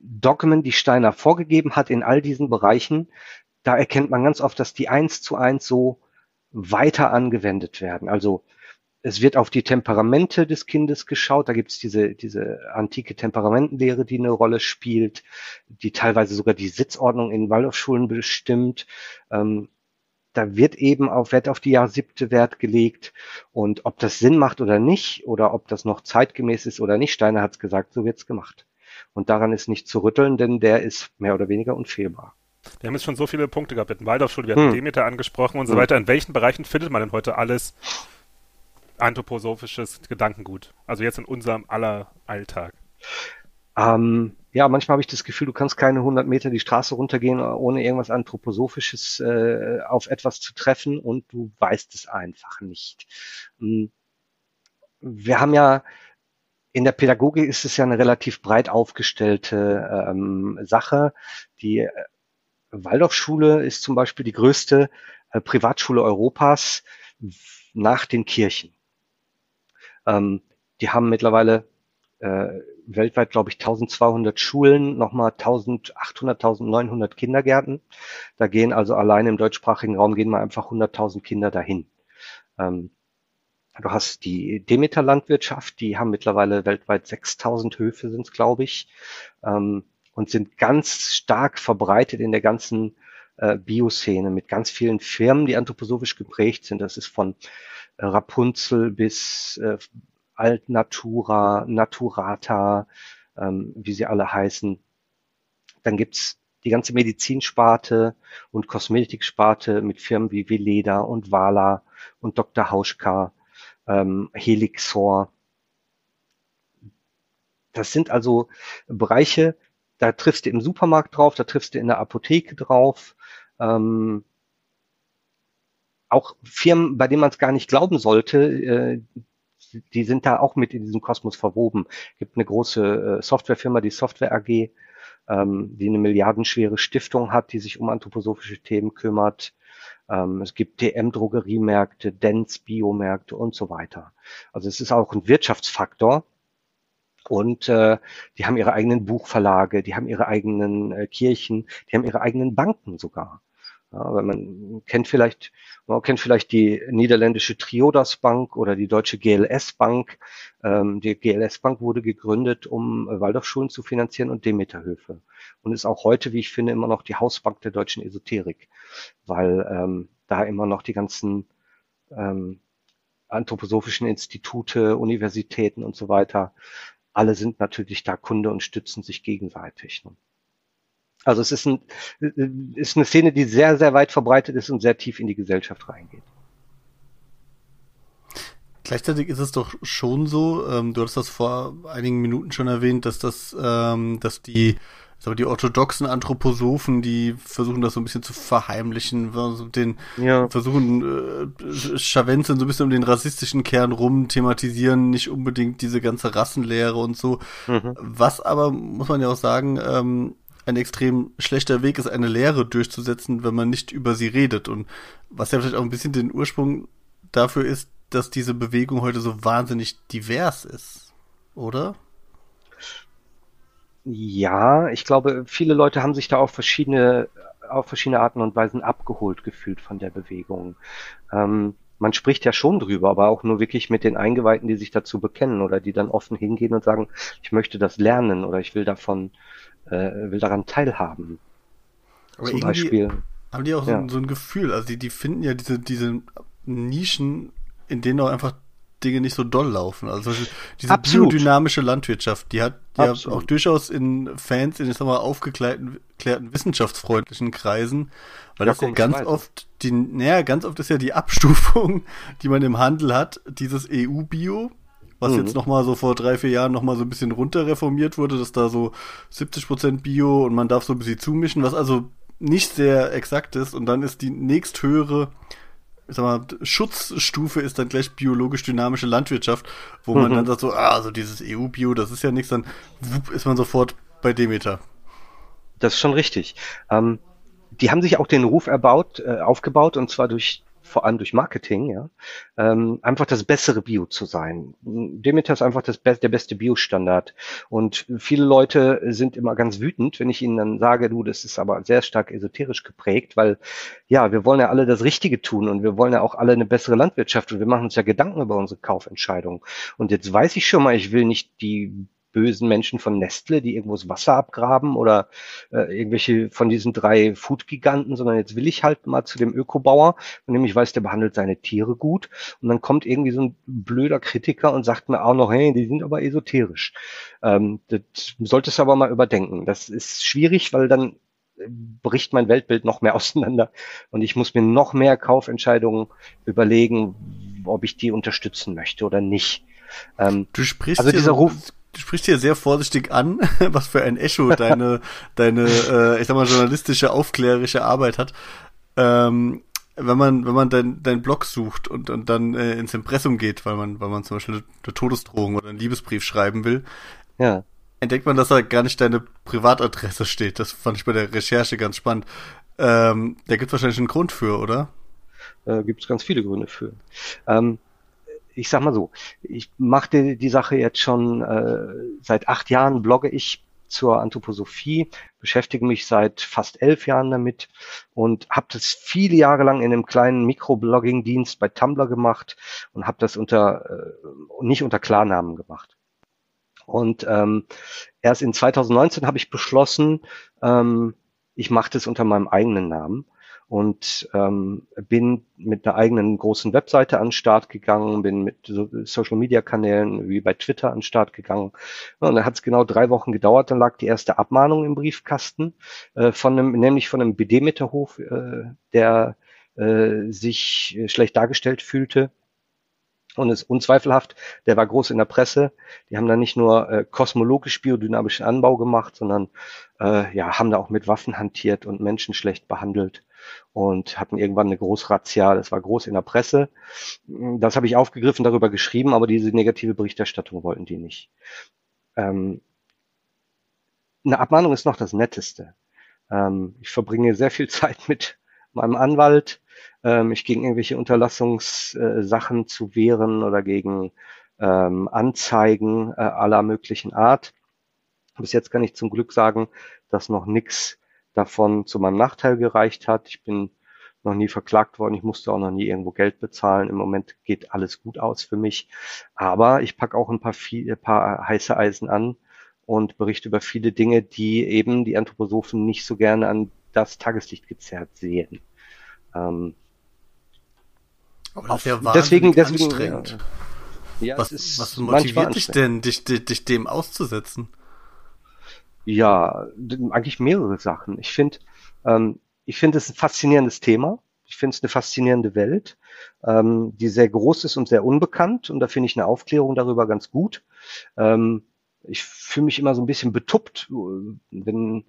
Dogmen, die Steiner vorgegeben hat in all diesen Bereichen, da erkennt man ganz oft, dass die eins zu eins so weiter angewendet werden. Also es wird auf die Temperamente des Kindes geschaut. Da gibt es diese, diese antike Temperamentenlehre, die eine Rolle spielt, die teilweise sogar die Sitzordnung in Waldorfschulen bestimmt. Ähm, da wird eben auf Wert auf die Jahr siebte Wert gelegt. Und ob das Sinn macht oder nicht, oder ob das noch zeitgemäß ist oder nicht, Steiner hat es gesagt, so wird's gemacht. Und daran ist nicht zu rütteln, denn der ist mehr oder weniger unfehlbar. Wir haben jetzt schon so viele Punkte gehabt. Wir hatten Waldorfschule, wir hatten hm. Demeter angesprochen und so hm. weiter. In welchen Bereichen findet man denn heute alles anthroposophisches Gedankengut? Also jetzt in unserem aller Alltag. Ähm, ja, manchmal habe ich das Gefühl, du kannst keine 100 Meter die Straße runtergehen, ohne irgendwas Anthroposophisches äh, auf etwas zu treffen und du weißt es einfach nicht. Hm. Wir haben ja in der Pädagogik ist es ja eine relativ breit aufgestellte ähm, Sache. Die äh, Waldorfschule ist zum Beispiel die größte äh, Privatschule Europas nach den Kirchen. Ähm, die haben mittlerweile äh, weltweit, glaube ich, 1200 Schulen, nochmal 1800, 1900 Kindergärten. Da gehen also allein im deutschsprachigen Raum gehen mal einfach 100.000 Kinder dahin. Ähm, Du hast die Demeter-Landwirtschaft, die haben mittlerweile weltweit 6000 Höfe, sind es, glaube ich, ähm, und sind ganz stark verbreitet in der ganzen äh, Bioszene mit ganz vielen Firmen, die anthroposophisch geprägt sind. Das ist von äh, Rapunzel bis äh, Altnatura, Naturata, ähm, wie sie alle heißen. Dann gibt's die ganze Medizinsparte und Kosmetiksparte mit Firmen wie Veleda und Wala und Dr. Hauschka ähm, Helixor. Das sind also Bereiche, da triffst du im Supermarkt drauf, da triffst du in der Apotheke drauf. Ähm, auch Firmen, bei denen man es gar nicht glauben sollte, äh, die sind da auch mit in diesem Kosmos verwoben. Es gibt eine große äh, Softwarefirma, die Software AG, ähm, die eine milliardenschwere Stiftung hat, die sich um anthroposophische Themen kümmert. Ähm, es gibt DM-Drogeriemärkte, Dents-Biomärkte und so weiter. Also es ist auch ein Wirtschaftsfaktor. Und äh, die haben ihre eigenen Buchverlage, die haben ihre eigenen äh, Kirchen, die haben ihre eigenen Banken sogar. Ja, weil man kennt vielleicht, man kennt vielleicht die niederländische Triodos Bank oder die deutsche GLS Bank. Ähm, die GLS Bank wurde gegründet, um äh, Waldorfschulen zu finanzieren und Demeterhöfe. Und ist auch heute, wie ich finde, immer noch die Hausbank der deutschen Esoterik, weil ähm, da immer noch die ganzen ähm, anthroposophischen Institute, Universitäten und so weiter, alle sind natürlich da Kunde und stützen sich gegenseitig. Ne? Also es ist, ein, ist eine Szene, die sehr, sehr weit verbreitet ist und sehr tief in die Gesellschaft reingeht. Gleichzeitig ist es doch schon so, ähm, du hast das vor einigen Minuten schon erwähnt, dass das, ähm, dass die, aber die orthodoxen Anthroposophen, die versuchen das so ein bisschen zu verheimlichen, den ja. versuchen äh, Schavenzeln so ein bisschen um den rassistischen Kern rum, thematisieren nicht unbedingt diese ganze Rassenlehre und so. Mhm. Was aber, muss man ja auch sagen, ähm, ein extrem schlechter Weg ist, eine Lehre durchzusetzen, wenn man nicht über sie redet. Und was ja vielleicht auch ein bisschen den Ursprung dafür ist, dass diese Bewegung heute so wahnsinnig divers ist, oder? Ja, ich glaube, viele Leute haben sich da auf verschiedene, auf verschiedene Arten und Weisen abgeholt gefühlt von der Bewegung. Ähm, man spricht ja schon drüber, aber auch nur wirklich mit den Eingeweihten, die sich dazu bekennen oder die dann offen hingehen und sagen, ich möchte das lernen oder ich will davon äh, will daran teilhaben. Aber Zum Beispiel. Haben die auch so, ja. so, ein Gefühl, also die, die finden ja diese, diese Nischen, in denen auch einfach Dinge nicht so doll laufen. Also diese Absolut. biodynamische Landwirtschaft, die hat ja auch durchaus in Fans, in ich sag mal, aufgeklärten geklärten wissenschaftsfreundlichen Kreisen, weil Ja, das ja ganz oft die, naja, ganz oft ist ja die [laughs] Abstufung, die man im Handel hat, dieses EU-Bio, was Mhm. jetzt nochmal so vor drei, vier Jahren nochmal so ein bisschen runterreformiert wurde, dass da so 70% Bio und man darf so ein bisschen zumischen, was also nicht sehr exakt ist und dann ist die nächsthöhere ich sag mal, Schutzstufe ist dann gleich biologisch dynamische Landwirtschaft, wo man Mhm. dann sagt so, ah, also dieses EU-Bio, das ist ja nichts, dann wupp, ist man sofort bei Demeter. Das ist schon richtig. Ähm, die haben sich auch den Ruf erbaut, äh, aufgebaut und zwar durch vor allem durch Marketing, ja, ähm, einfach das bessere Bio zu sein. Demeter ist einfach das Be der beste Bio-Standard. Und viele Leute sind immer ganz wütend, wenn ich ihnen dann sage, du, das ist aber sehr stark esoterisch geprägt, weil ja, wir wollen ja alle das Richtige tun und wir wollen ja auch alle eine bessere Landwirtschaft und wir machen uns ja Gedanken über unsere Kaufentscheidung. Und jetzt weiß ich schon mal, ich will nicht die bösen Menschen von Nestle, die irgendwo das Wasser abgraben oder äh, irgendwelche von diesen drei Food-Giganten, sondern jetzt will ich halt mal zu dem Ökobauer, von dem ich weiß, der behandelt seine Tiere gut. Und dann kommt irgendwie so ein blöder Kritiker und sagt mir auch noch, hey, die sind aber esoterisch. Ähm, das solltest du aber mal überdenken. Das ist schwierig, weil dann äh, bricht mein Weltbild noch mehr [laughs] auseinander und ich muss mir noch mehr Kaufentscheidungen überlegen, ob ich die unterstützen möchte oder nicht. Ähm, Du sprichst Also dieser Ruf- du sprichst hier sehr vorsichtig an, [laughs] was für ein Echo deine, [laughs] deine, äh, ich sag mal, journalistische, aufklärerische Arbeit hat. Ähm, wenn man, wenn man dein, dein Blog sucht und, und dann äh, ins Impressum geht, weil man, weil man zum Beispiel eine Todesdrohung oder einen Liebesbrief schreiben will, ja. entdeckt man, dass da gar nicht deine Privatadresse steht. Das fand ich bei der Recherche ganz spannend. Ähm, da gibt wahrscheinlich einen Grund für, oder? äh, gibt es ganz viele Gründe für. Ähm, ich sag mal so, ich mache die, die Sache jetzt schon äh, seit acht Jahren, blogge ich zur Anthroposophie, beschäftige mich seit fast elf Jahren damit und habe das viele Jahre lang in einem kleinen Mikroblogging-Dienst bei Tumblr gemacht und habe das unter äh, nicht unter Klarnamen gemacht. Und ähm, erst in 2019 habe ich beschlossen, ähm, ich mache das unter meinem eigenen Namen und ähm, bin mit einer eigenen großen Webseite an den Start gegangen, bin mit so Social Media Kanälen wie bei Twitter an den Start gegangen. Und dann hat es genau drei Wochen gedauert, dann lag die erste Abmahnung im Briefkasten äh, von einem, nämlich von einem BD-Meterhof, äh, der äh, sich äh, schlecht dargestellt fühlte. Und ist unzweifelhaft, der war groß in der Presse. Die haben da nicht nur äh, kosmologisch biodynamischen Anbau gemacht, sondern äh, ja, haben da auch mit Waffen hantiert und Menschen schlecht behandelt und hatten irgendwann eine Großrazzia. Das war groß in der Presse. Das habe ich aufgegriffen, darüber geschrieben, aber diese negative Berichterstattung wollten die nicht. Ähm, eine Abmahnung ist noch das Netteste. Ähm, ich verbringe sehr viel [laughs] Zeit mit meinem Anwalt, äh, mich gegen irgendwelche Unterlassungssachen zu wehren oder gegen ähm, Anzeigen äh, aller möglichen Art. Bis jetzt kann ich zum Glück sagen, dass noch nichts davon zu meinem Nachteil gereicht hat. Ich bin noch nie verklagt worden, ich musste auch noch nie irgendwo Geld bezahlen. Im Moment geht alles gut aus für mich. Aber ich packe auch ein paar, viel, ein paar heiße Eisen an und berichte über viele Dinge, die eben die Anthroposophen nicht so gerne an das Tageslicht gezerrt sehen. Ähm, ja deswegen, deswegen, anstrengend. Ja, ja, Was, was motiviert dich denn, dich, dich, dich dem auszusetzen? Ja, eigentlich mehrere Sachen. Ich finde, ähm, ich finde es ein faszinierendes Thema. Ich finde es eine faszinierende Welt, ähm, die sehr groß ist und sehr unbekannt. Und da finde ich eine Aufklärung darüber ganz gut. Ähm, ich fühle mich immer so ein bisschen betuppt, äh, wenn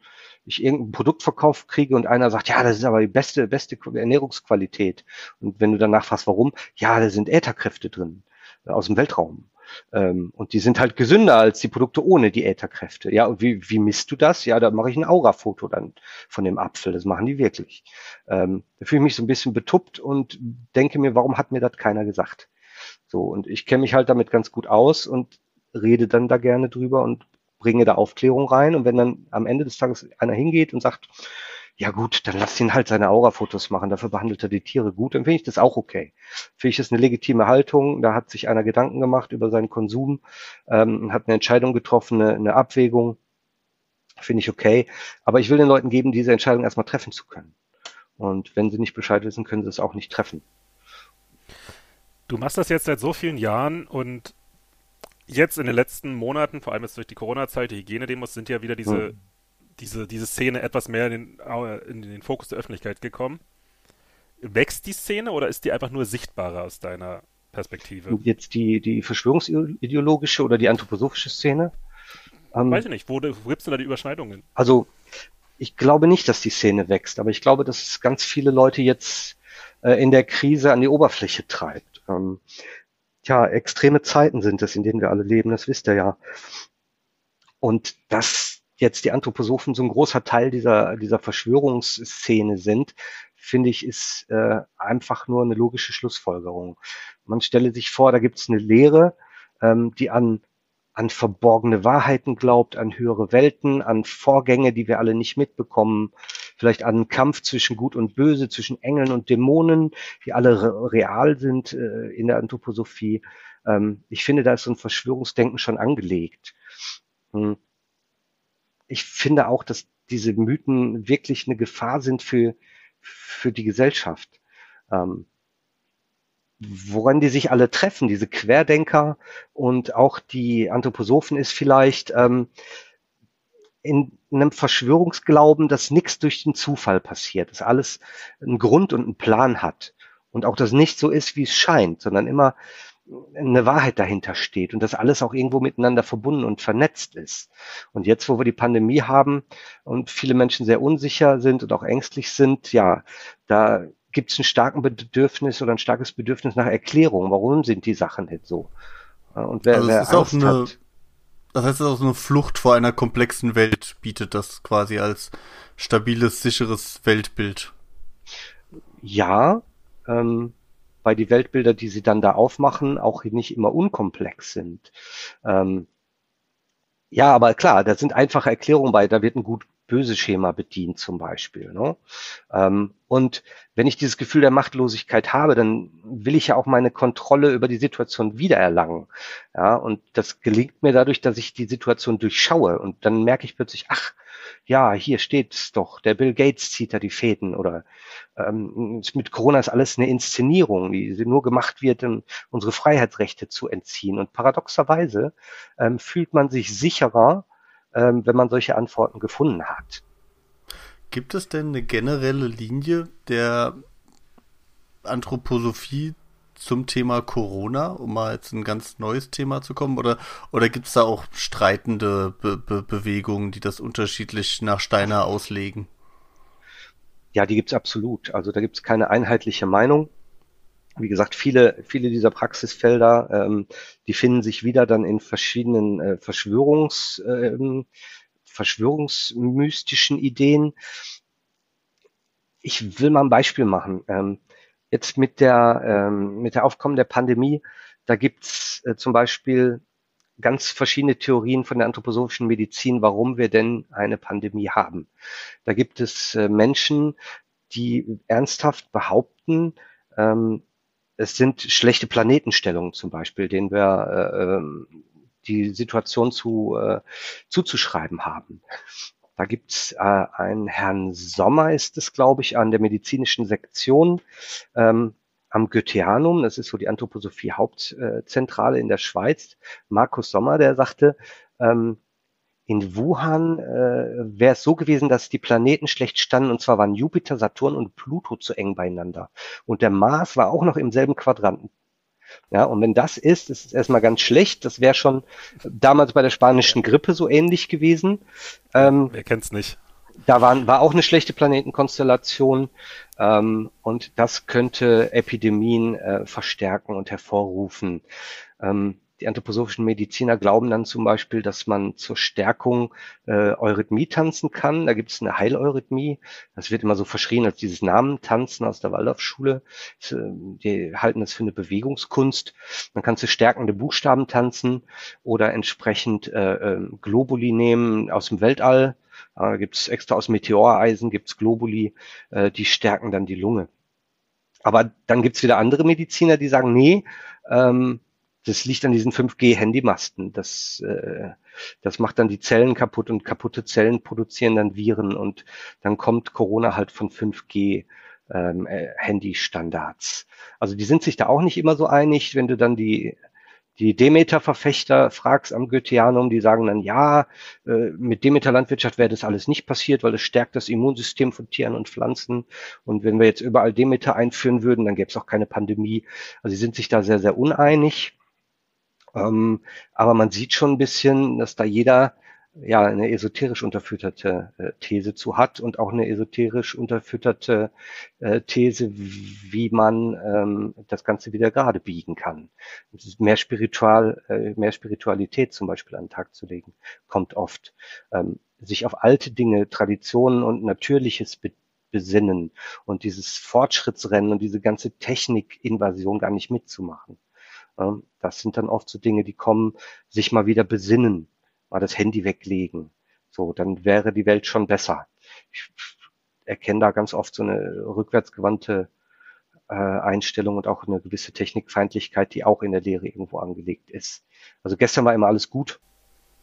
ich irgendein Produkt verkauft kriege und einer sagt, ja, das ist aber die beste, beste Ernährungsqualität. Und wenn du danach fragst, warum, ja, da sind Ätherkräfte drin äh, aus dem Weltraum. Ähm, und die sind halt gesünder als die Produkte ohne die Ätherkräfte. Ja, und wie, wie misst du das? Ja, da mache ich ein Aura-Foto dann von dem Apfel. Das machen die wirklich. Ähm, da fühle ich mich so ein bisschen betuppt und denke mir, warum hat mir das keiner gesagt? So, und ich kenne mich halt damit ganz gut aus und rede dann da gerne drüber und bringe da Aufklärung rein. Und wenn dann am Ende des Tages einer hingeht und sagt, ja gut, dann lass ihn halt seine Aura-Fotos machen, dafür behandelt er die Tiere gut, dann finde ich das auch okay. Finde ich das eine legitime Haltung, da hat sich einer Gedanken gemacht über seinen Konsum, ähm, hat eine Entscheidung getroffen, eine, eine Abwägung, finde ich okay. Aber ich will den Leuten geben, diese Entscheidung erstmal treffen zu können. Und wenn sie nicht Bescheid wissen, können sie es auch nicht treffen. Du machst das jetzt seit so vielen Jahren und jetzt in den letzten Monaten, vor allem jetzt durch die Corona-Zeit, die Hygienedemos, sind ja wieder diese, hm. Diese, diese Szene etwas mehr in den, in den Fokus der Öffentlichkeit gekommen. Wächst die Szene oder ist die einfach nur sichtbarer aus deiner Perspektive? Jetzt die, die verschwörungsideologische oder die anthroposophische Szene? Ähm, Weiß ich nicht, wo, wo gibt es denn da die Überschneidungen? Also, ich glaube nicht, dass die Szene wächst, aber ich glaube, dass es ganz viele Leute jetzt äh, in der Krise an die Oberfläche treibt. Ähm, tja, extreme Zeiten sind es, in denen wir alle leben, das wisst ihr ja. Und dass jetzt die Anthroposophen so ein großer Teil dieser, dieser Verschwörungsszene sind, finde ich, ist äh, einfach nur eine logische Schlussfolgerung. Man stelle sich vor, da gibt es eine Lehre, ähm, die an, an verborgene Wahrheiten glaubt, an höhere Welten, an Vorgänge, die wir alle nicht mitbekommen, vielleicht an einen Kampf zwischen Gut und Böse, zwischen Engeln und Dämonen, die alle real sind äh, in der Anthroposophie. Ähm, ich finde, da ist so ein Verschwörungsdenken schon angelegt. Hm. Ich finde auch, dass diese Mythen wirklich eine Gefahr sind für, für die Gesellschaft. Ähm, woran die sich alle treffen, diese Querdenker und auch die Anthroposophen ist vielleicht ähm, in einem Verschwörungsglauben, dass nichts durch den Zufall passiert, dass alles einen Grund und einen Plan hat und auch das nicht so ist, wie es scheint, sondern immer eine Wahrheit dahinter steht und dass alles auch irgendwo miteinander verbunden und vernetzt ist. Und jetzt, wo wir die Pandemie haben und viele Menschen sehr unsicher sind und auch ängstlich sind, ja, da gibt es ein starken Bedürfnis oder ein starkes Bedürfnis nach Erklärung. Warum sind die Sachen nicht so? Und wer, also wer ist Angst auch eine, hat, das heißt, es ist auch so eine Flucht vor einer komplexen Welt bietet das quasi als stabiles, sicheres Weltbild. Ja, ähm, weil die Weltbilder, die sie dann da aufmachen, auch nicht immer unkomplex sind. Ähm, ja, aber klar, da sind einfache Erklärungen bei, da wird ein gut böse Schema bedient zum Beispiel. Ne? Ähm, und wenn ich dieses Gefühl der Machtlosigkeit habe, dann will ich ja auch meine Kontrolle über die Situation wiedererlangen. Ja, und das gelingt mir dadurch, dass ich die Situation durchschaue und dann merke ich plötzlich, ach, ja, hier steht's doch, der Bill Gates zieht da die Fäden oder ähm, mit Corona ist alles eine Inszenierung, die nur gemacht wird, um unsere Freiheitsrechte zu entziehen. Und paradoxerweise ähm, fühlt man sich sicherer, ähm, wenn man solche Antworten gefunden hat. Gibt es denn eine generelle Linie der Anthroposophie zum Thema Corona, um mal jetzt ein ganz neues Thema zu kommen? Oder, oder gibt es da auch streitende Be Be Bewegungen, die das unterschiedlich nach Steiner auslegen? Ja, die gibt's absolut. Also da gibt's keine einheitliche Meinung. Wie gesagt, viele, viele dieser Praxisfelder, ähm, die finden sich wieder dann in verschiedenen äh, Verschwörungs, ähm, verschwörungsmystischen Ideen. Ich will mal ein Beispiel machen. Ähm, Jetzt mit der, ähm, mit der Aufkommen der Pandemie, da gibt's äh, zum Beispiel ganz verschiedene Theorien von der anthroposophischen Medizin, warum wir denn eine Pandemie haben. Da gibt es äh, Menschen, die ernsthaft behaupten, ähm, es sind schlechte Planetenstellungen zum Beispiel, denen wir äh, ähm, die Situation zu, äh, zuzuschreiben haben. Da gibt's äh, einen Herrn Sommer, ist es, glaube ich, an der medizinischen Sektion ähm, am Goetheanum, das ist so die Anthroposophie Hauptzentrale in der Schweiz. Markus Sommer, der sagte, ähm, in Wuhan äh, wäre es so gewesen, dass die Planeten schlecht standen, und zwar waren Jupiter, Saturn und Pluto zu eng beieinander. Und der Mars war auch noch im selben Quadranten. Ja, und wenn das ist, ist es erstmal ganz schlecht. Das wäre schon damals bei der spanischen Grippe so ähnlich gewesen. Ähm, Wer kennt's nicht? Da waren, war auch eine schlechte Planetenkonstellation ähm, und das könnte Epidemien äh, verstärken und hervorrufen. Ähm, die anthroposophischen Mediziner glauben dann zum Beispiel, dass man zur Stärkung äh, Eurythmie tanzen kann. Da gibt es eine Heileurythmie. Das wird immer so verschrien als dieses Namen-Tanzen aus der Waldorfschule. Äh, die halten das für eine Bewegungskunst. Man kann zu stärkende Buchstaben tanzen oder entsprechend äh, äh, Globuli nehmen aus dem Weltall. Da gibt es extra aus Meteoreisen, gibt es Globuli, äh, die stärken dann die Lunge. Aber dann gibt's wieder andere Mediziner, die sagen, nee, ähm, das liegt an diesen 5G-Handymasten. Das, äh, das macht dann die Zellen kaputt und kaputte Zellen produzieren dann Viren und dann kommt Corona halt von 5G. ähm, äh, Handystandards. Also die sind sich da auch nicht immer so einig, wenn du dann die die Demeter-Verfechter fragst am Goetheanum, die sagen dann, ja, äh, mit Demeter-Landwirtschaft wäre das alles nicht passiert, weil es stärkt das Immunsystem von Tieren und Pflanzen. Und wenn wir jetzt überall Demeter einführen würden, dann gäbe es auch keine Pandemie. Also sie sind sich da sehr, sehr uneinig. Ähm, aber man sieht schon ein bisschen, dass da jeder ja eine esoterisch unterfütterte äh, These zu hat und auch eine esoterisch unterfütterte äh, These, wie man ähm, das Ganze wieder gerade biegen kann. Mehr spiritual, äh, mehr Spiritualität zum Beispiel an den Tag zu legen, kommt oft. Ähm, sich auf alte Dinge, Traditionen und Natürliches be besinnen und dieses Fortschrittsrennen und diese ganze Technikinvasion gar nicht mitzumachen. Das sind dann oft so Dinge, die kommen, sich mal wieder besinnen mal das Handy weglegen. So, dann wäre die Welt schon besser. Ich erkenne da ganz oft so eine rückwärtsgewandte äh, Einstellung und auch eine gewisse Technikfeindlichkeit, die auch in der Lehre irgendwo angelegt ist. Also gestern war immer alles gut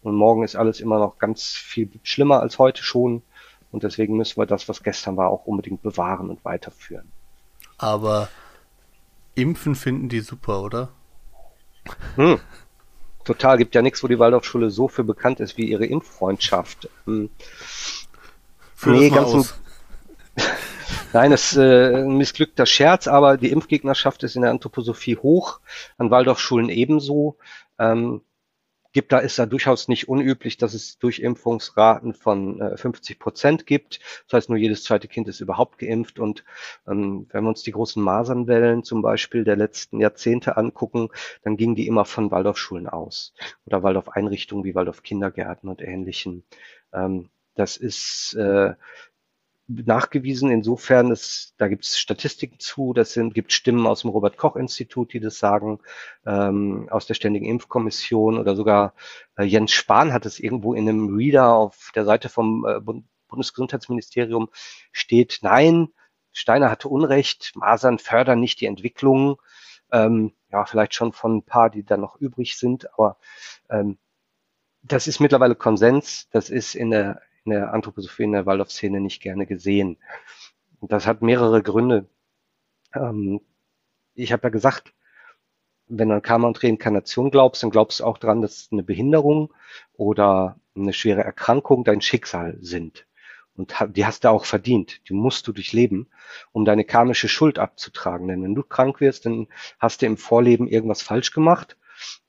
und morgen ist alles immer noch ganz viel schlimmer als heute schon. Und deswegen müssen wir das, was gestern war, auch unbedingt bewahren und weiterführen. Aber Impfen finden die super, oder? Hm total. Gibt ja nichts, wo die Waldorfschule so für bekannt ist wie ihre Impffreundschaft. Hm. nee, ganz aus. [laughs] Nein, das ist äh, ein missglückter Scherz, aber die Impfgegnerschaft ist in der Anthroposophie hoch, an Waldorfschulen ebenso. Ähm, gibt, da ist da durchaus nicht unüblich, dass es Durchimpfungsraten von äh, 50 Prozent gibt. Das heißt, nur jedes zweite Kind ist überhaupt geimpft. Und ähm, wenn wir uns die großen Masernwellen zum Beispiel der letzten Jahrzehnte angucken, dann gingen die immer von Waldorfschulen aus oder Waldorf-Einrichtungen wie Waldorf-Kindergärten und ähnlichen. Ähm, das ist äh, nachgewiesen. Insofern, dass, da gibt es Statistiken zu, das sind, gibt Stimmen aus dem Robert-Koch-Institut, die das sagen, ähm, aus der Ständigen Impfkommission. Oder sogar äh, Jens Spahn hat es irgendwo in einem Reader auf der Seite vom äh, Bundesgesundheitsministerium steht, nein, Steiner hatte Unrecht, Masern fördern nicht die Entwicklung, ähm, ja, vielleicht schon von ein paar, die da noch übrig sind, aber ähm, das ist mittlerweile Konsens, das ist in der in der Anthroposophie, in der Waldorf-Szene nicht gerne gesehen. Und das hat mehrere Gründe. Ähm, ich habe ja gesagt, wenn du an Karma und Reinkarnation glaubst, dann glaubst du auch dran, dass eine Behinderung oder eine schwere Erkrankung dein Schicksal sind. Und die hast du auch verdient. Die musst du durchleben, um deine karmische Schuld abzutragen. Denn wenn du krank wirst, dann hast du im Vorleben irgendwas falsch gemacht,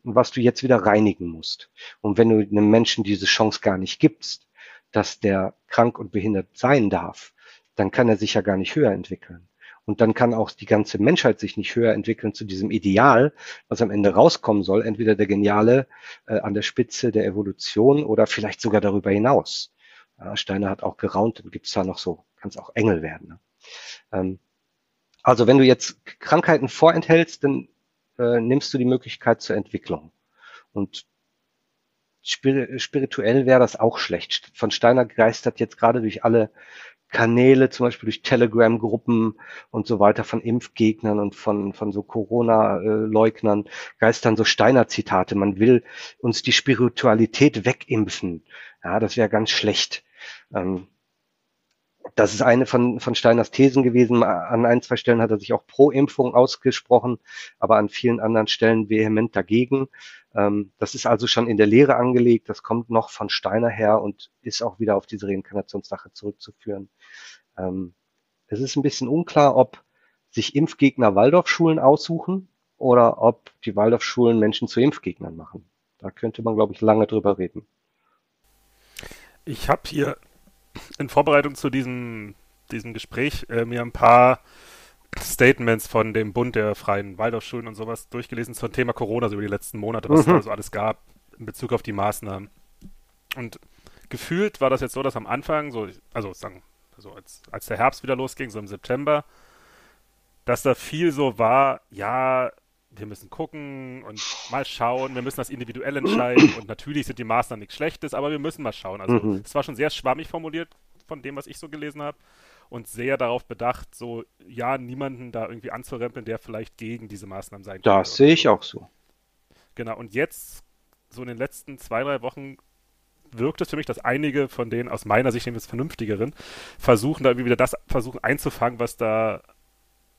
was du jetzt wieder reinigen musst. Und wenn du einem Menschen diese Chance gar nicht gibst, dass der krank und behindert sein darf, dann kann er sich ja gar nicht höher entwickeln. Und dann kann auch die ganze Menschheit sich nicht höher entwickeln zu diesem Ideal, was am Ende rauskommen soll, entweder der Geniale äh, an der Spitze der Evolution oder vielleicht sogar darüber hinaus. Ja, Steiner hat auch geraunt, dann gibt's da noch so, kann es auch Engel werden. Ne? Ähm, also wenn du jetzt Krankheiten vorenthältst, dann äh, nimmst du die Möglichkeit zur Entwicklung. Und spirituell wäre das auch schlecht. Von Steiner geistert jetzt gerade durch alle Kanäle, zum Beispiel durch Telegram-Gruppen und so weiter von Impfgegnern und von, von so Corona-Leugnern, geistern so Steiner-Zitate. Man will uns die Spiritualität wegimpfen. Ja, das wäre ganz schlecht. Ähm, das ist eine von, von Steiners Thesen gewesen. An ein, zwei Stellen hat er sich auch pro Impfung ausgesprochen, aber an vielen anderen Stellen vehement dagegen. Ähm, das ist also schon in der Lehre angelegt. Das kommt noch von Steiner her und ist auch wieder auf diese Reinkarnationssache zurückzuführen. Ähm, es ist ein bisschen unklar, ob sich Impfgegner Waldorfschulen aussuchen oder ob die Waldorfschulen Menschen zu Impfgegnern machen. Da könnte man, glaube ich, lange drüber reden. Ich habe hier in Vorbereitung zu diesem, diesem Gespräch äh, mir ein paar Statements von dem Bund der freien Waldorfschulen und sowas durchgelesen zum Thema Corona, so über die letzten Monate, was mhm. da so alles gab in Bezug auf die Maßnahmen. Und gefühlt war das jetzt so, dass am Anfang, so, also sagen, also als, als der Herbst wieder losging, so im September, dass da viel so war, ja, wir müssen gucken und mal schauen, wir müssen das individuell entscheiden und natürlich sind die Maßnahmen nichts Schlechtes, aber wir müssen mal schauen. Also mhm. es war schon sehr schwammig formuliert von dem, was ich so gelesen habe und sehr darauf bedacht, so ja, niemanden da irgendwie anzurempeln, der vielleicht gegen diese Maßnahmen sein könnte. Das sehe ich auch so. Genau, und jetzt, so in den letzten zwei, drei Wochen, wirkt es für mich, dass einige von denen aus meiner Sicht nämlich vernünftigeren versuchen da irgendwie wieder das versuchen einzufangen, was da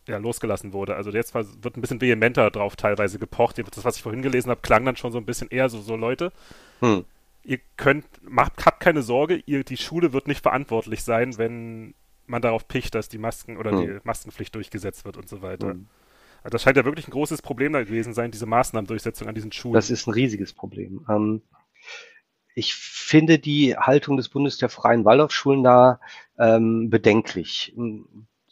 ja, losgelassen wurde. Also jetzt wird ein bisschen vehementer drauf teilweise gepocht. Das, was ich vorhin gelesen habe, klang dann schon so ein bisschen eher so, so Leute, hm. Ihr könnt, macht, habt keine Sorge, ihr, die Schule wird nicht verantwortlich sein, wenn man darauf picht, dass die Masken oder hm. die Maskenpflicht durchgesetzt wird und so weiter. Hm. Also das scheint ja wirklich ein großes Problem da gewesen sein, diese Maßnahmendurchsetzung an diesen Schulen. Das ist ein riesiges Problem. Ähm, ich finde die Haltung des Bundes der Freien Waldorfschulen da ähm, bedenklich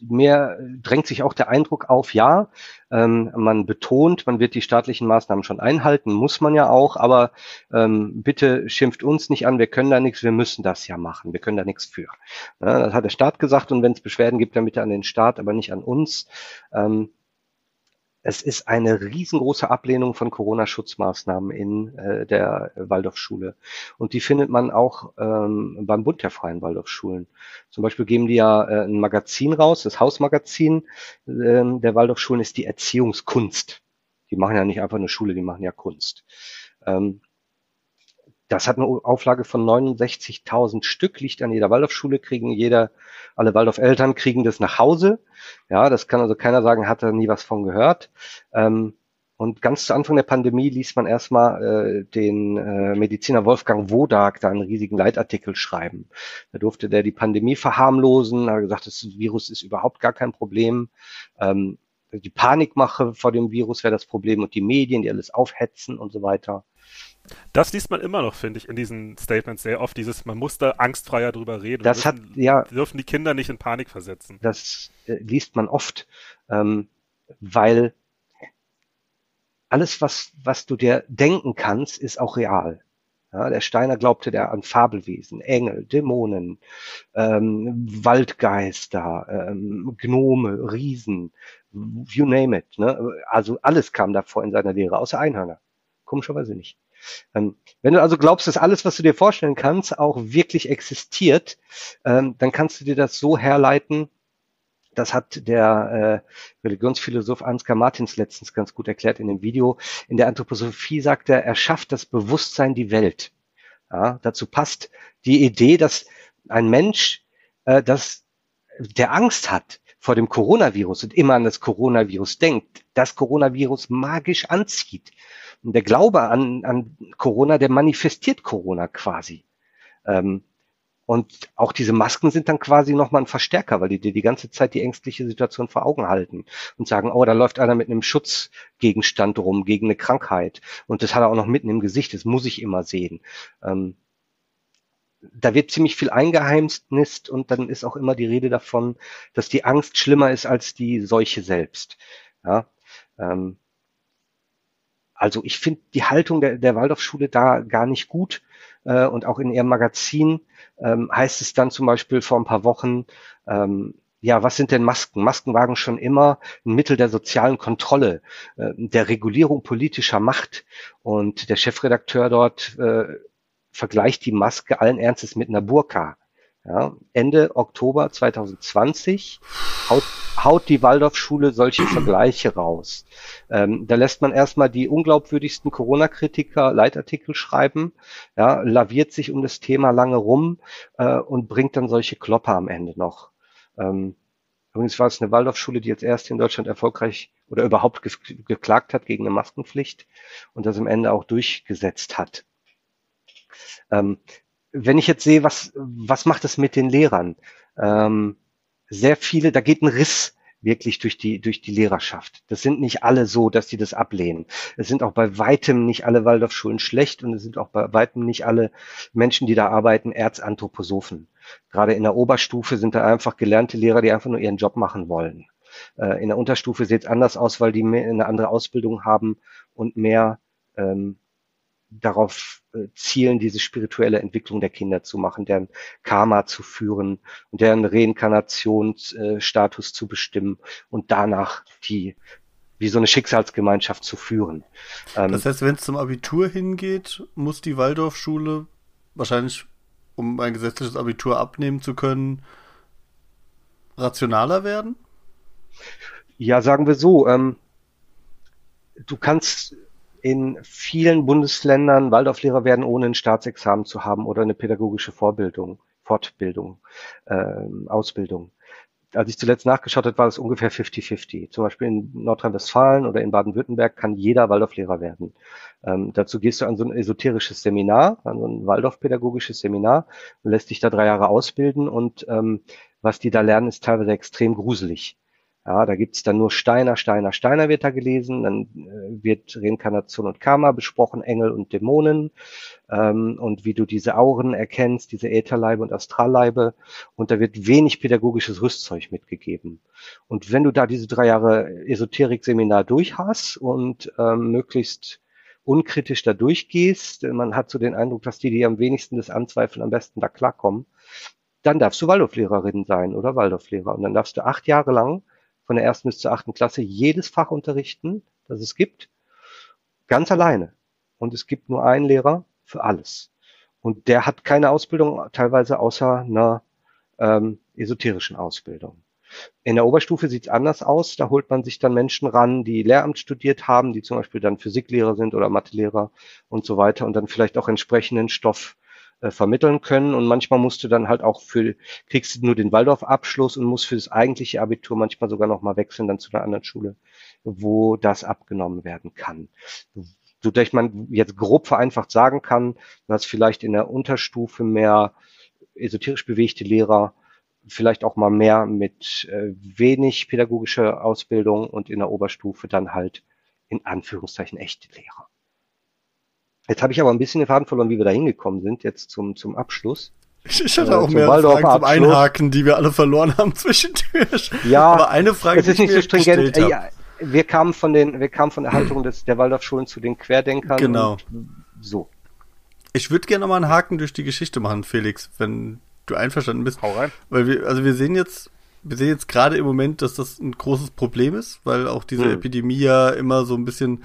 mehr drängt sich auch der Eindruck auf, ja, ähm, man betont, man wird die staatlichen Maßnahmen schon einhalten, muss man ja auch, aber ähm, bitte schimpft uns nicht an, wir können da nichts, wir müssen das ja machen, wir können da nichts für. Ja, das hat der Staat gesagt und wenn es Beschwerden gibt, dann bitte an den Staat, aber nicht an uns. Ähm, es ist eine riesengroße Ablehnung von Corona-Schutzmaßnahmen in äh, der Waldorfschule. Und die findet man auch ähm, beim Bund der Freien Waldorfschulen. Zum Beispiel geben die ja äh, ein Magazin raus, das Hausmagazin äh, der Waldorfschulen ist die Erziehungskunst. Die machen ja nicht einfach eine Schule, die machen ja Kunst. Ähm, das hat eine Auflage von 69.000 Stück, liegt an jeder Waldorfschule, kriegen jeder, alle Waldorf-Eltern kriegen das nach Hause. Ja, das kann also keiner sagen, hat er nie was von gehört. Ähm, und ganz zu Anfang der Pandemie ließ man erstmal äh, den äh, Mediziner Wolfgang Wodak da einen riesigen Leitartikel schreiben. Da durfte der die Pandemie verharmlosen, hat gesagt, das Virus ist überhaupt gar kein Problem. Ähm, die Panikmache vor dem Virus wäre das Problem und die Medien, die alles aufhetzen und so weiter. Das liest man immer noch, finde ich, in diesen Statements sehr oft. Dieses, man muss da angstfreier drüber reden. Das müssen, hat, ja. Dürfen die Kinder nicht in Panik versetzen. Das äh, liest man oft, ähm, weil alles, was, was du dir denken kannst, ist auch real. Ja, der Steiner glaubte der an Fabelwesen, Engel, Dämonen, ähm, Waldgeister, ähm, Gnome, Riesen, you name it. Ne? Also alles kam davor in seiner Lehre, außer Einhörner. Komischerweise nicht. Ähm, wenn du also glaubst, dass alles, was du dir vorstellen kannst, auch wirklich existiert, ähm, dann kannst du dir das so herleiten, das hat der äh, Religionsphilosoph Ansgar Martins letztens ganz gut erklärt in dem Video. In der Anthroposophie sagt er, er schafft das Bewusstsein die Welt. Ja, dazu passt die Idee, dass ein Mensch, äh, das, der Angst hat vor dem Coronavirus und immer an das Coronavirus denkt, das Coronavirus magisch anzieht. Der Glaube an, an Corona, der manifestiert Corona quasi. Ähm, und auch diese Masken sind dann quasi nochmal ein Verstärker, weil die dir die ganze Zeit die ängstliche Situation vor Augen halten und sagen, oh, da läuft einer mit einem Schutzgegenstand rum gegen eine Krankheit. Und das hat er auch noch mitten im Gesicht, das muss ich immer sehen. Ähm, da wird ziemlich viel eingeheimst und dann ist auch immer die Rede davon, dass die Angst schlimmer ist als die Seuche selbst. Ja, ähm, also ich finde die Haltung der, der Waldorfschule da gar nicht gut. Äh, und auch in ihrem Magazin ähm, heißt es dann zum Beispiel vor ein paar Wochen, ähm, ja, was sind denn Masken? Masken waren schon immer ein Mittel der sozialen Kontrolle, äh, der Regulierung politischer Macht. Und der Chefredakteur dort äh, vergleicht die Maske allen Ernstes mit einer Burka. Ja, Ende Oktober 2020 haut, haut die Waldorfschule solche [clears throat] Vergleiche raus. Ähm, da lässt man erstmal die unglaubwürdigsten Corona-Kritiker Leitartikel schreiben, ja, laviert sich um das Thema lange rum äh, und bringt dann solche Klopper am Ende noch. Ähm, übrigens war es eine Waldorfschule, die jetzt erst in Deutschland erfolgreich oder überhaupt ge geklagt hat gegen eine Maskenpflicht und das am Ende auch durchgesetzt hat. Ähm, wenn ich jetzt sehe, was, was macht es mit den Lehrern? Ähm, sehr viele, da geht ein Riss wirklich durch die, durch die Lehrerschaft. Das sind nicht alle so, dass die das ablehnen. Es sind auch bei weitem nicht alle Waldorfschulen schlecht und es sind auch bei weitem nicht alle Menschen, die da arbeiten, Erzanthroposophen. Gerade in der Oberstufe sind da einfach gelernte Lehrer, die einfach nur ihren Job machen wollen. Äh, in der Unterstufe sieht es anders aus, weil die eine andere Ausbildung haben und mehr ähm, darauf zielen, diese spirituelle Entwicklung der Kinder zu machen, deren Karma zu führen und deren Reinkarnationsstatus äh, zu bestimmen und danach die wie so eine Schicksalsgemeinschaft zu führen. Ähm, das heißt, wenn es zum Abitur hingeht, muss die Waldorfschule wahrscheinlich, um ein gesetzliches Abitur abnehmen zu können, rationaler werden? Ja, sagen wir so. Ähm, du kannst in vielen Bundesländern Waldorflehrer werden, ohne ein Staatsexamen zu haben oder eine pädagogische Vorbildung, Fortbildung, äh, Ausbildung. Als ich zuletzt nachgeschaut habe, war es ungefähr 50-50. Zum Beispiel in Nordrhein-Westfalen oder in Baden-Württemberg kann jeder Waldorflehrer werden. Ähm, dazu gehst du an so ein esoterisches Seminar, an so ein Waldorfpädagogisches Seminar lässt dich da drei Jahre ausbilden und ähm, was die da lernen, ist teilweise extrem gruselig. Ja, da gibt's dann nur Steiner, Steiner, Steiner wird da gelesen, dann äh, wird Reinkarnation und Karma besprochen, Engel und Dämonen. Ähm, und wie du diese Auren erkennst, diese Ätherleibe und Astralleibe. Und da wird wenig pädagogisches Rüstzeug mitgegeben. Und wenn du da diese drei Jahre Esoterik-Seminar durch hast und ähm, möglichst unkritisch da durchgehst, man hat so den Eindruck, dass die, die am wenigsten das anzweifeln, am besten da klarkommen, dann darfst du Waldorflehrerin sein oder Waldorflehrer. Und dann darfst du acht Jahre lang von der ersten bis zur achten Klasse jedes Fach unterrichten, das es gibt, ganz alleine. Und es gibt nur einen Lehrer für alles. Und der hat keine Ausbildung, teilweise außer einer ähm, esoterischen Ausbildung. In der Oberstufe sieht es anders aus. Da holt man sich dann Menschen ran, die Lehramt studiert haben, die zum Beispiel dann Physiklehrer sind oder Mathelehrer und so weiter und dann vielleicht auch entsprechenden Stoff äh, vermitteln können. Und manchmal musst du dann halt auch für, kriegst du nur den Waldorf-Abschluss und musst für das eigentliche Abitur manchmal sogar nochmal wechseln, dann zu einer anderen Schule, wo das abgenommen werden kann. So dass man jetzt grob vereinfacht sagen kann, dass vielleicht in der Unterstufe mehr esoterisch bewegte Lehrer vielleicht auch mal mehr mit äh, wenig pädagogischer Ausbildung und in der Oberstufe dann halt in Anführungszeichen echte Lehrer. Jetzt habe ich aber ein bisschen den Faden verloren, wie wir da hingekommen sind, jetzt zum, zum Abschluss. Ich, hatte äh, auch mehr Fragen zum Einhaken, die wir alle verloren haben [laughs] zwischendurch. Ja, aber eine Frage, es ist nicht so stringent. Äh, ja, wir kamen von den, wir kamen von der Haltung [clears throat] des, der Waldorfschulen zu den Querdenkern. Genau. so. Ich würde gerne mal einen Haken durch die Geschichte machen, Felix, wenn du einverstanden bist. Hau rein. Weil wir, also wir sehen jetzt, wir sehen jetzt gerade im Moment, dass das ein großes Problem ist, weil auch diese hm. Epidemie ja immer so ein bisschen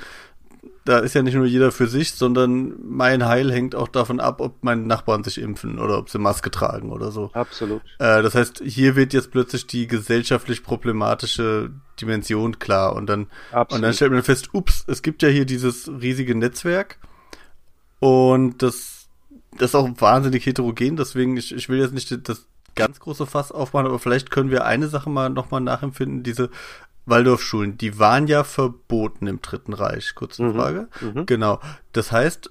da ist ja nicht nur jeder für sich, sondern mein Heil hängt auch davon ab, ob meine Nachbarn sich impfen oder ob sie Maske tragen oder so. Absolut. Äh, das heißt, hier wird jetzt plötzlich die gesellschaftlich problematische Dimension klar und dann, Absolut. und dann stellt man fest, ups, es gibt ja hier dieses riesige Netzwerk und das, das ist auch wahnsinnig heterogen, deswegen, ich, ich will jetzt nicht das ganz große Fass aufmachen, aber vielleicht können wir eine Sache mal nochmal nachempfinden, diese Waldorfschulen, die waren ja verboten im Dritten Reich. Kurze mhm. Frage. Mhm. Genau. Das heißt,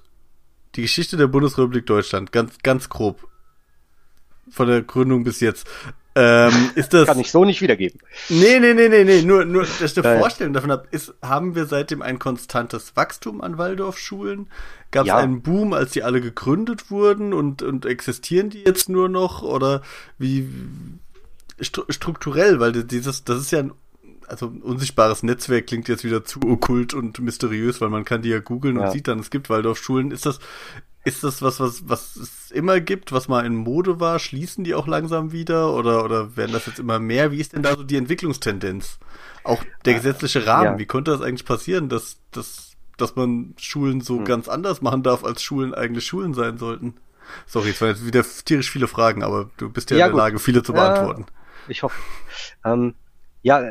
die Geschichte der Bundesrepublik Deutschland, ganz, ganz grob, von der Gründung bis jetzt, ähm, [laughs] ist das. Kann ich so nicht wiedergeben. Nee, nee, nee, nee, nee. Nur, nur, dass ich eine Vorstellung davon habe, ist, haben wir seitdem ein konstantes Wachstum an Waldorfschulen? Gab es ja. einen Boom, als die alle gegründet wurden und, und existieren die jetzt nur noch? Oder wie strukturell, weil dieses, das ist ja ein also unsichtbares Netzwerk klingt jetzt wieder zu okkult und mysteriös, weil man kann die ja googeln ja. und sieht dann, es gibt Waldorfschulen. Ist das, ist das was, was, was es immer gibt, was mal in Mode war? Schließen die auch langsam wieder oder, oder werden das jetzt immer mehr? Wie ist denn da so die Entwicklungstendenz? Auch der gesetzliche Rahmen, ja. wie konnte das eigentlich passieren, dass, dass, dass man Schulen so hm. ganz anders machen darf, als Schulen eigentlich Schulen sein sollten? Sorry, es waren jetzt wieder tierisch viele Fragen, aber du bist ja, ja in der Lage, viele zu beantworten. ich hoffe. Ähm, ja,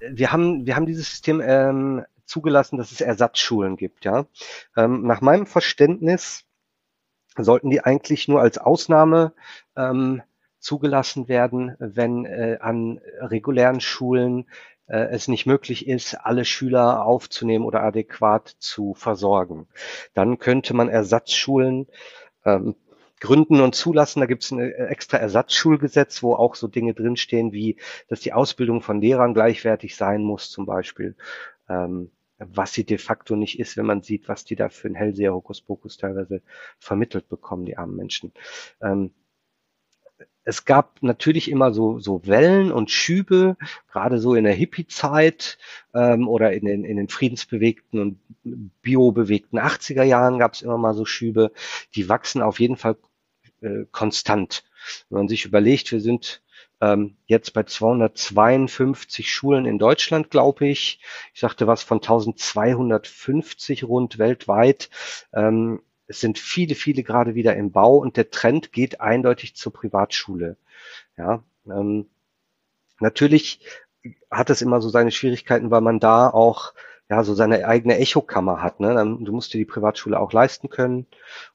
wir haben, wir haben dieses System ähm, zugelassen, dass es Ersatzschulen gibt. Ja, ähm, nach meinem Verständnis sollten die eigentlich nur als Ausnahme ähm, zugelassen werden, wenn äh, an regulären Schulen äh, es nicht möglich ist, alle Schüler aufzunehmen oder adäquat zu versorgen. Dann könnte man Ersatzschulen ähm, gründen und zulassen. Da gibt es ein äh, extra Ersatzschulgesetz, wo auch so Dinge drinstehen, wie dass die Ausbildung von Lehrern gleichwertig sein muss, zum Beispiel. Ähm, was sie de facto nicht ist, wenn man sieht, was die da für ein Hellseher Hokuspokus teilweise vermittelt bekommen, die armen Menschen. Ähm, es gab natürlich immer so, so Wellen und Schübe, gerade so in der Hippie-Zeit ähm, oder in den, in den friedensbewegten und biobewegten 80er Jahren gab es immer mal so Schübe. Die wachsen auf jeden Fall äh, konstant. Wenn man sich überlegt, wir sind ähm, jetzt bei 252 Schulen in Deutschland, glaube ich. Ich sagte was von 1250 rund weltweit. Ähm, es sind viele, viele gerade wieder im Bau und der Trend geht eindeutig zur Privatschule. Ja, ähm, natürlich hat es immer so seine Schwierigkeiten, weil man da auch ja, so seine eigene Echokammer hat. Ne? Du musst dir die Privatschule auch leisten können.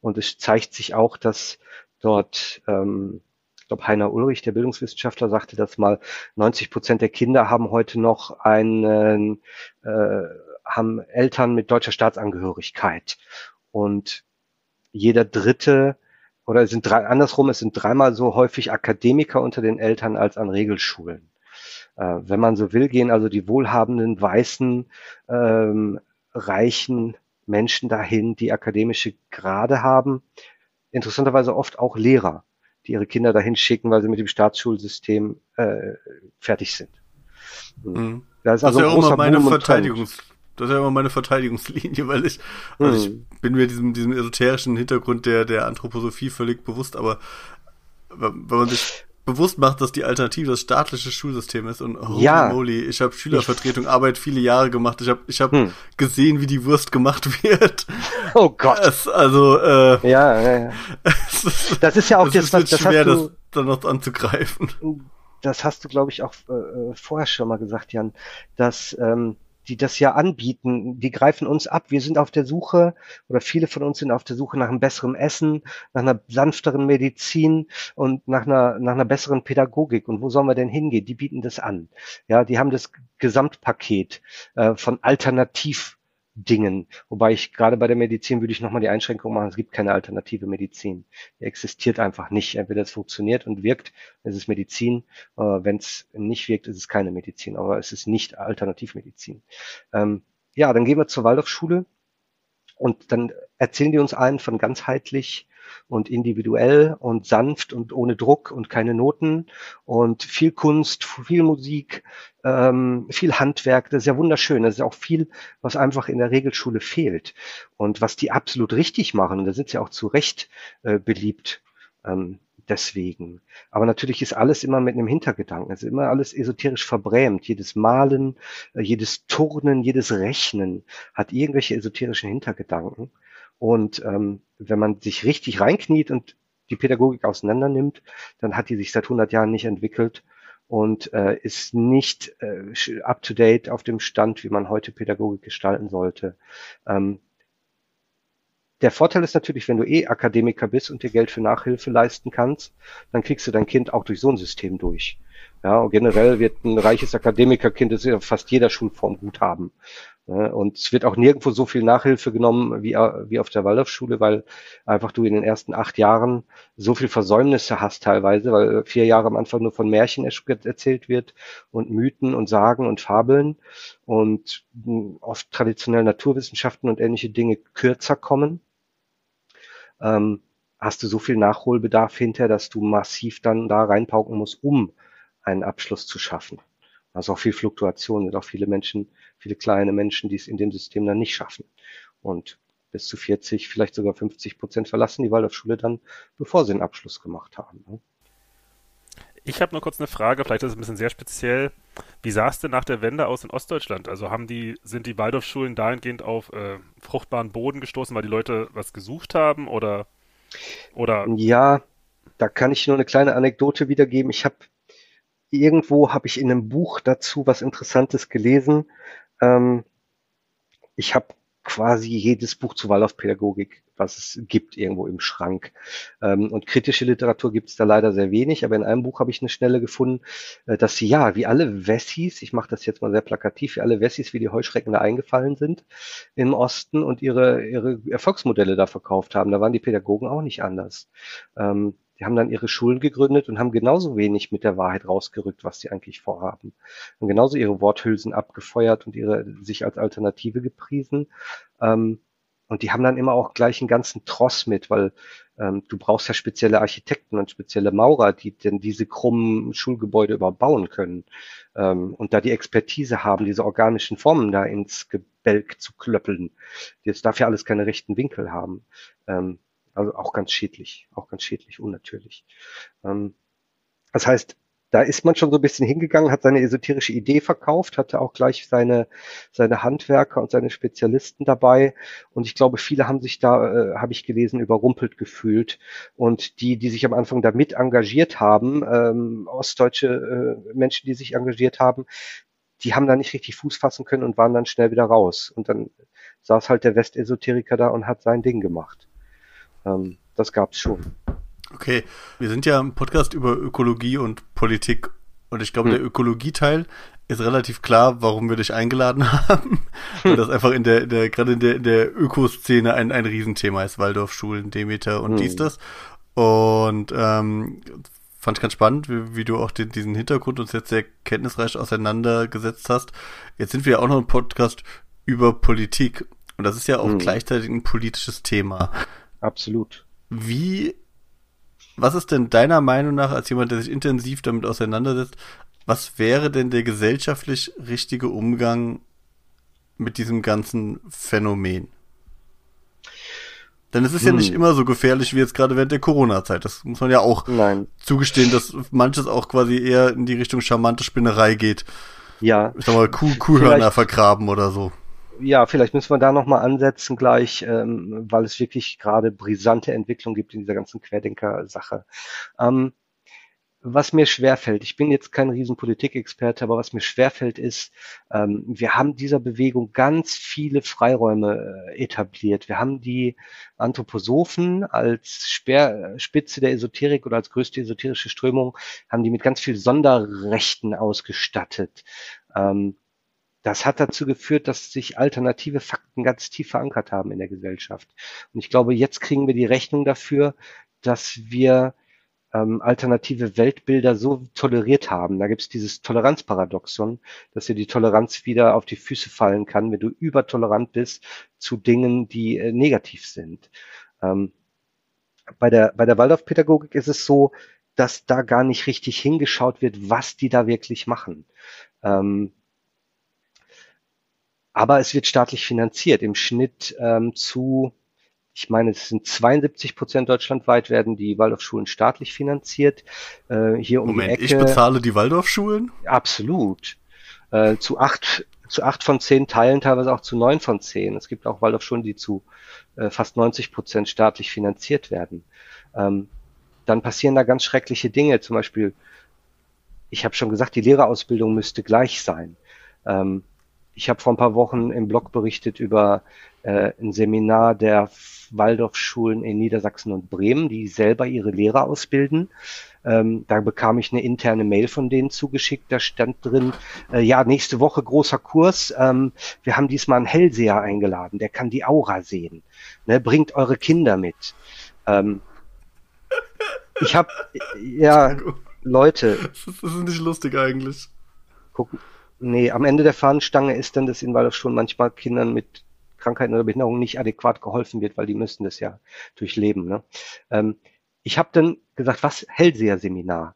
Und es zeigt sich auch, dass dort, ähm, ich glaube, Heiner Ulrich, der Bildungswissenschaftler, sagte das mal, 90 Prozent der Kinder haben heute noch einen, äh, haben Eltern mit deutscher Staatsangehörigkeit. Und jeder dritte oder es sind drei, andersrum, es sind dreimal so häufig Akademiker unter den Eltern als an Regelschulen. Äh, wenn man so will, gehen also die wohlhabenden, weißen, ähm, reichen Menschen dahin, die akademische Grade haben. Interessanterweise oft auch Lehrer, die ihre Kinder dahin schicken, weil sie mit dem Staatsschulsystem äh, fertig sind. Mhm. Da ist also das ist ja auch immer meine Verteidigungs das ist ja immer meine Verteidigungslinie, [laughs] weil ich, also ich hm. bin mir diesem, diesem esoterischen Hintergrund der, der Anthroposophie völlig bewusst, aber wenn man sich bewusst macht, dass die Alternative das staatliche Schulsystem ist und holy ja. moly, ich habe Schülervertretung, Arbeit viele Jahre gemacht. Ich habe ich hab hm. gesehen, wie die Wurst gemacht [laughs] wird. Oh Gott. Es, also äh, ja, ja, ja. das ist ja auch das, das, das schwer, du, das dann noch anzugreifen. Das hast du, glaube ich, auch äh, äh, vorher schon mal gesagt, Jan, dass ähm, die das ja anbieten, die greifen uns ab. Wir sind auf der Suche oder viele von uns sind auf der Suche nach einem besseren Essen, nach einer sanfteren Medizin und nach einer, nach einer besseren Pädagogik. Und wo sollen wir denn hingehen? Die bieten das an. Ja, die haben das Gesamtpaket äh, von Alternativ Dingen. Wobei ich gerade bei der Medizin würde ich nochmal die Einschränkung machen, es gibt keine alternative Medizin. Die existiert einfach nicht. Entweder es funktioniert und wirkt, es ist Medizin. Äh, Wenn es nicht wirkt, ist es keine Medizin. Aber es ist nicht Alternativmedizin. Ähm, ja, dann gehen wir zur Waldorfschule und dann erzählen die uns einen von ganzheitlich und individuell und sanft und ohne Druck und keine Noten und viel Kunst, viel Musik, ähm, viel Handwerk. Das ist ja wunderschön. Das ist auch viel, was einfach in der Regelschule fehlt und was die absolut richtig machen. Und da sind sie auch zu Recht äh, beliebt. Ähm, deswegen. Aber natürlich ist alles immer mit einem Hintergedanken. Es ist immer alles esoterisch verbrämt. Jedes Malen, äh, jedes Turnen, jedes Rechnen hat irgendwelche esoterischen Hintergedanken. Und ähm, wenn man sich richtig reinkniet und die Pädagogik auseinander nimmt, dann hat die sich seit 100 Jahren nicht entwickelt und äh, ist nicht äh, up-to-date auf dem Stand, wie man heute Pädagogik gestalten sollte. Ähm, der Vorteil ist natürlich, wenn du eh Akademiker bist und dir Geld für Nachhilfe leisten kannst, dann kriegst du dein Kind auch durch so ein System durch. Ja, und generell wird ein reiches Akademikerkind das fast jeder Schulform gut haben. Und es wird auch nirgendwo so viel Nachhilfe genommen wie, wie auf der Waldorfschule, weil einfach du in den ersten acht Jahren so viel Versäumnisse hast teilweise, weil vier Jahre am Anfang nur von Märchen erzählt wird und Mythen und Sagen und Fabeln und oft traditionell Naturwissenschaften und ähnliche Dinge kürzer kommen. Ähm, hast du so viel Nachholbedarf hinter, dass du massiv dann da reinpauken musst, um einen Abschluss zu schaffen. Also auch viel Fluktuation und auch viele Menschen, viele kleine Menschen, die es in dem System dann nicht schaffen. Und bis zu 40, vielleicht sogar 50 Prozent verlassen die Waldorfschule dann, bevor sie einen Abschluss gemacht haben. Ne? Ich habe nur kurz eine Frage, vielleicht ist es ein bisschen sehr speziell. Wie sah es denn nach der Wende aus in Ostdeutschland? Also haben die, sind die Waldorfschulen dahingehend auf äh, fruchtbaren Boden gestoßen, weil die Leute was gesucht haben oder oder? Ja, da kann ich nur eine kleine Anekdote wiedergeben. Ich habe irgendwo habe ich in einem Buch dazu was Interessantes gelesen. Ähm, ich habe quasi jedes Buch zur Waldorfpädagogik, was es gibt, irgendwo im Schrank. Ähm, und kritische Literatur gibt es da leider sehr wenig, aber in einem Buch habe ich eine Stelle gefunden, äh, dass sie ja, wie alle Wessis, ich mache das jetzt mal sehr plakativ, wie alle Wessis wie die Heuschrecken da eingefallen sind im Osten und ihre, ihre Erfolgsmodelle da verkauft haben. Da waren die Pädagogen auch nicht anders. Ähm, die haben dann ihre Schulen gegründet und haben genauso wenig mit der Wahrheit rausgerückt, was sie eigentlich vorhaben. Haben genauso ihre Worthülsen abgefeuert und ihre sich als Alternative gepriesen. Ähm, und die haben dann immer auch gleich einen ganzen Tross mit, weil ähm, du brauchst ja spezielle Architekten und spezielle Maurer, die denn diese krummen Schulgebäude überbauen können. Ähm, und da die Expertise haben, diese organischen Formen da ins Gebälk zu klöppeln. Das darf ja alles keine rechten Winkel haben. Ähm, also auch ganz schädlich, auch ganz schädlich, unnatürlich. Ähm, das heißt, da ist man schon so ein bisschen hingegangen, hat seine esoterische Idee verkauft, hatte auch gleich seine, seine Handwerker und seine Spezialisten dabei. Und ich glaube, viele haben sich da, äh, habe ich gelesen, überrumpelt gefühlt. Und die, die sich am Anfang damit engagiert haben, ähm, ostdeutsche äh, Menschen, die sich engagiert haben, die haben da nicht richtig Fuß fassen können und waren dann schnell wieder raus. Und dann saß halt der Westesoteriker da und hat sein Ding gemacht. Ähm, das gab's schon. Okay, wir sind ja im Podcast über Ökologie und Politik und ich glaube, hm. der Ökologieteil ist relativ klar, warum wir dich eingeladen [laughs] haben. Weil das einfach in der, der gerade in der, in der Ökoszene ein, ein Riesenthema ist. Waldorfschulen, Demeter und hm. dies, das. Und ähm, fand ich ganz spannend, wie, wie du auch den, diesen Hintergrund uns jetzt sehr kenntnisreich auseinandergesetzt hast. Jetzt sind wir ja auch noch ein Podcast über Politik. Und das ist ja auch hm. gleichzeitig ein politisches Thema. Absolut. Wie, was ist denn deiner Meinung nach, als jemand, der sich intensiv damit auseinandersetzt, was wäre denn der gesellschaftlich richtige Umgang mit diesem ganzen Phänomen? Denn es ist hm. ja nicht immer so gefährlich wie jetzt gerade während der Corona-Zeit. Das muss man ja auch Nein. zugestehen, dass manches auch quasi eher in die Richtung charmante Spinnerei geht. Ja. Ich sag mal, Kuh, Kuhhörner Vielleicht. vergraben oder so ja, vielleicht müssen wir da nochmal ansetzen gleich, ähm, weil es wirklich gerade brisante Entwicklung gibt in dieser ganzen Querdenker-Sache. Ähm, was mir schwerfällt, ich bin jetzt kein Riesenpolitikexperte, aber was mir schwerfällt ist, ähm, wir haben dieser Bewegung ganz viele Freiräume äh, etabliert. Wir haben die Anthroposophen als Speer, Spitze der Esoterik oder als größte esoterische Strömung, haben die mit ganz viel Sonderrechten ausgestattet. Ähm, das hat dazu geführt, dass sich alternative Fakten ganz tief verankert haben in der Gesellschaft. Und ich glaube, jetzt kriegen wir die Rechnung dafür, dass wir ähm, alternative Weltbilder so toleriert haben. Da gibt es dieses Toleranzparadoxon, dass dir die Toleranz wieder auf die Füße fallen kann, wenn du übertolerant bist zu Dingen, die äh, negativ sind. Ähm, bei der, bei der Waldorfpädagogik ist es so, dass da gar nicht richtig hingeschaut wird, was die da wirklich machen. Ähm, aber es wird staatlich finanziert. Im Schnitt ähm, zu, ich meine, es sind 72 Prozent deutschlandweit werden die Waldorfschulen staatlich finanziert. Äh, hier um Moment, die Ecke, ich bezahle die Waldorfschulen? Absolut. Äh, zu acht zu acht von zehn Teilen, teilweise auch zu neun von zehn. Es gibt auch Waldorfschulen, die zu äh, fast 90 Prozent staatlich finanziert werden. Ähm, dann passieren da ganz schreckliche Dinge. Zum Beispiel, ich habe schon gesagt, die Lehrerausbildung müsste gleich sein. Ähm, ich habe vor ein paar Wochen im Blog berichtet über äh, ein Seminar der Waldorfschulen in Niedersachsen und Bremen, die selber ihre Lehrer ausbilden. Ähm, da bekam ich eine interne Mail von denen zugeschickt. Da stand drin, äh, ja, nächste Woche großer Kurs. Ähm, wir haben diesmal einen Hellseher eingeladen, der kann die Aura sehen. Ne, bringt eure Kinder mit. Ähm, ich habe, ja, Leute. Das ist nicht lustig eigentlich. Gucken, Nee, am Ende der Fahnenstange ist dann, dass in Waldorfschulen manchmal Kindern mit Krankheiten oder Behinderungen nicht adäquat geholfen wird, weil die müssen das ja durchleben. Ne? Ähm, ich habe dann gesagt, was Hellseher-Seminar?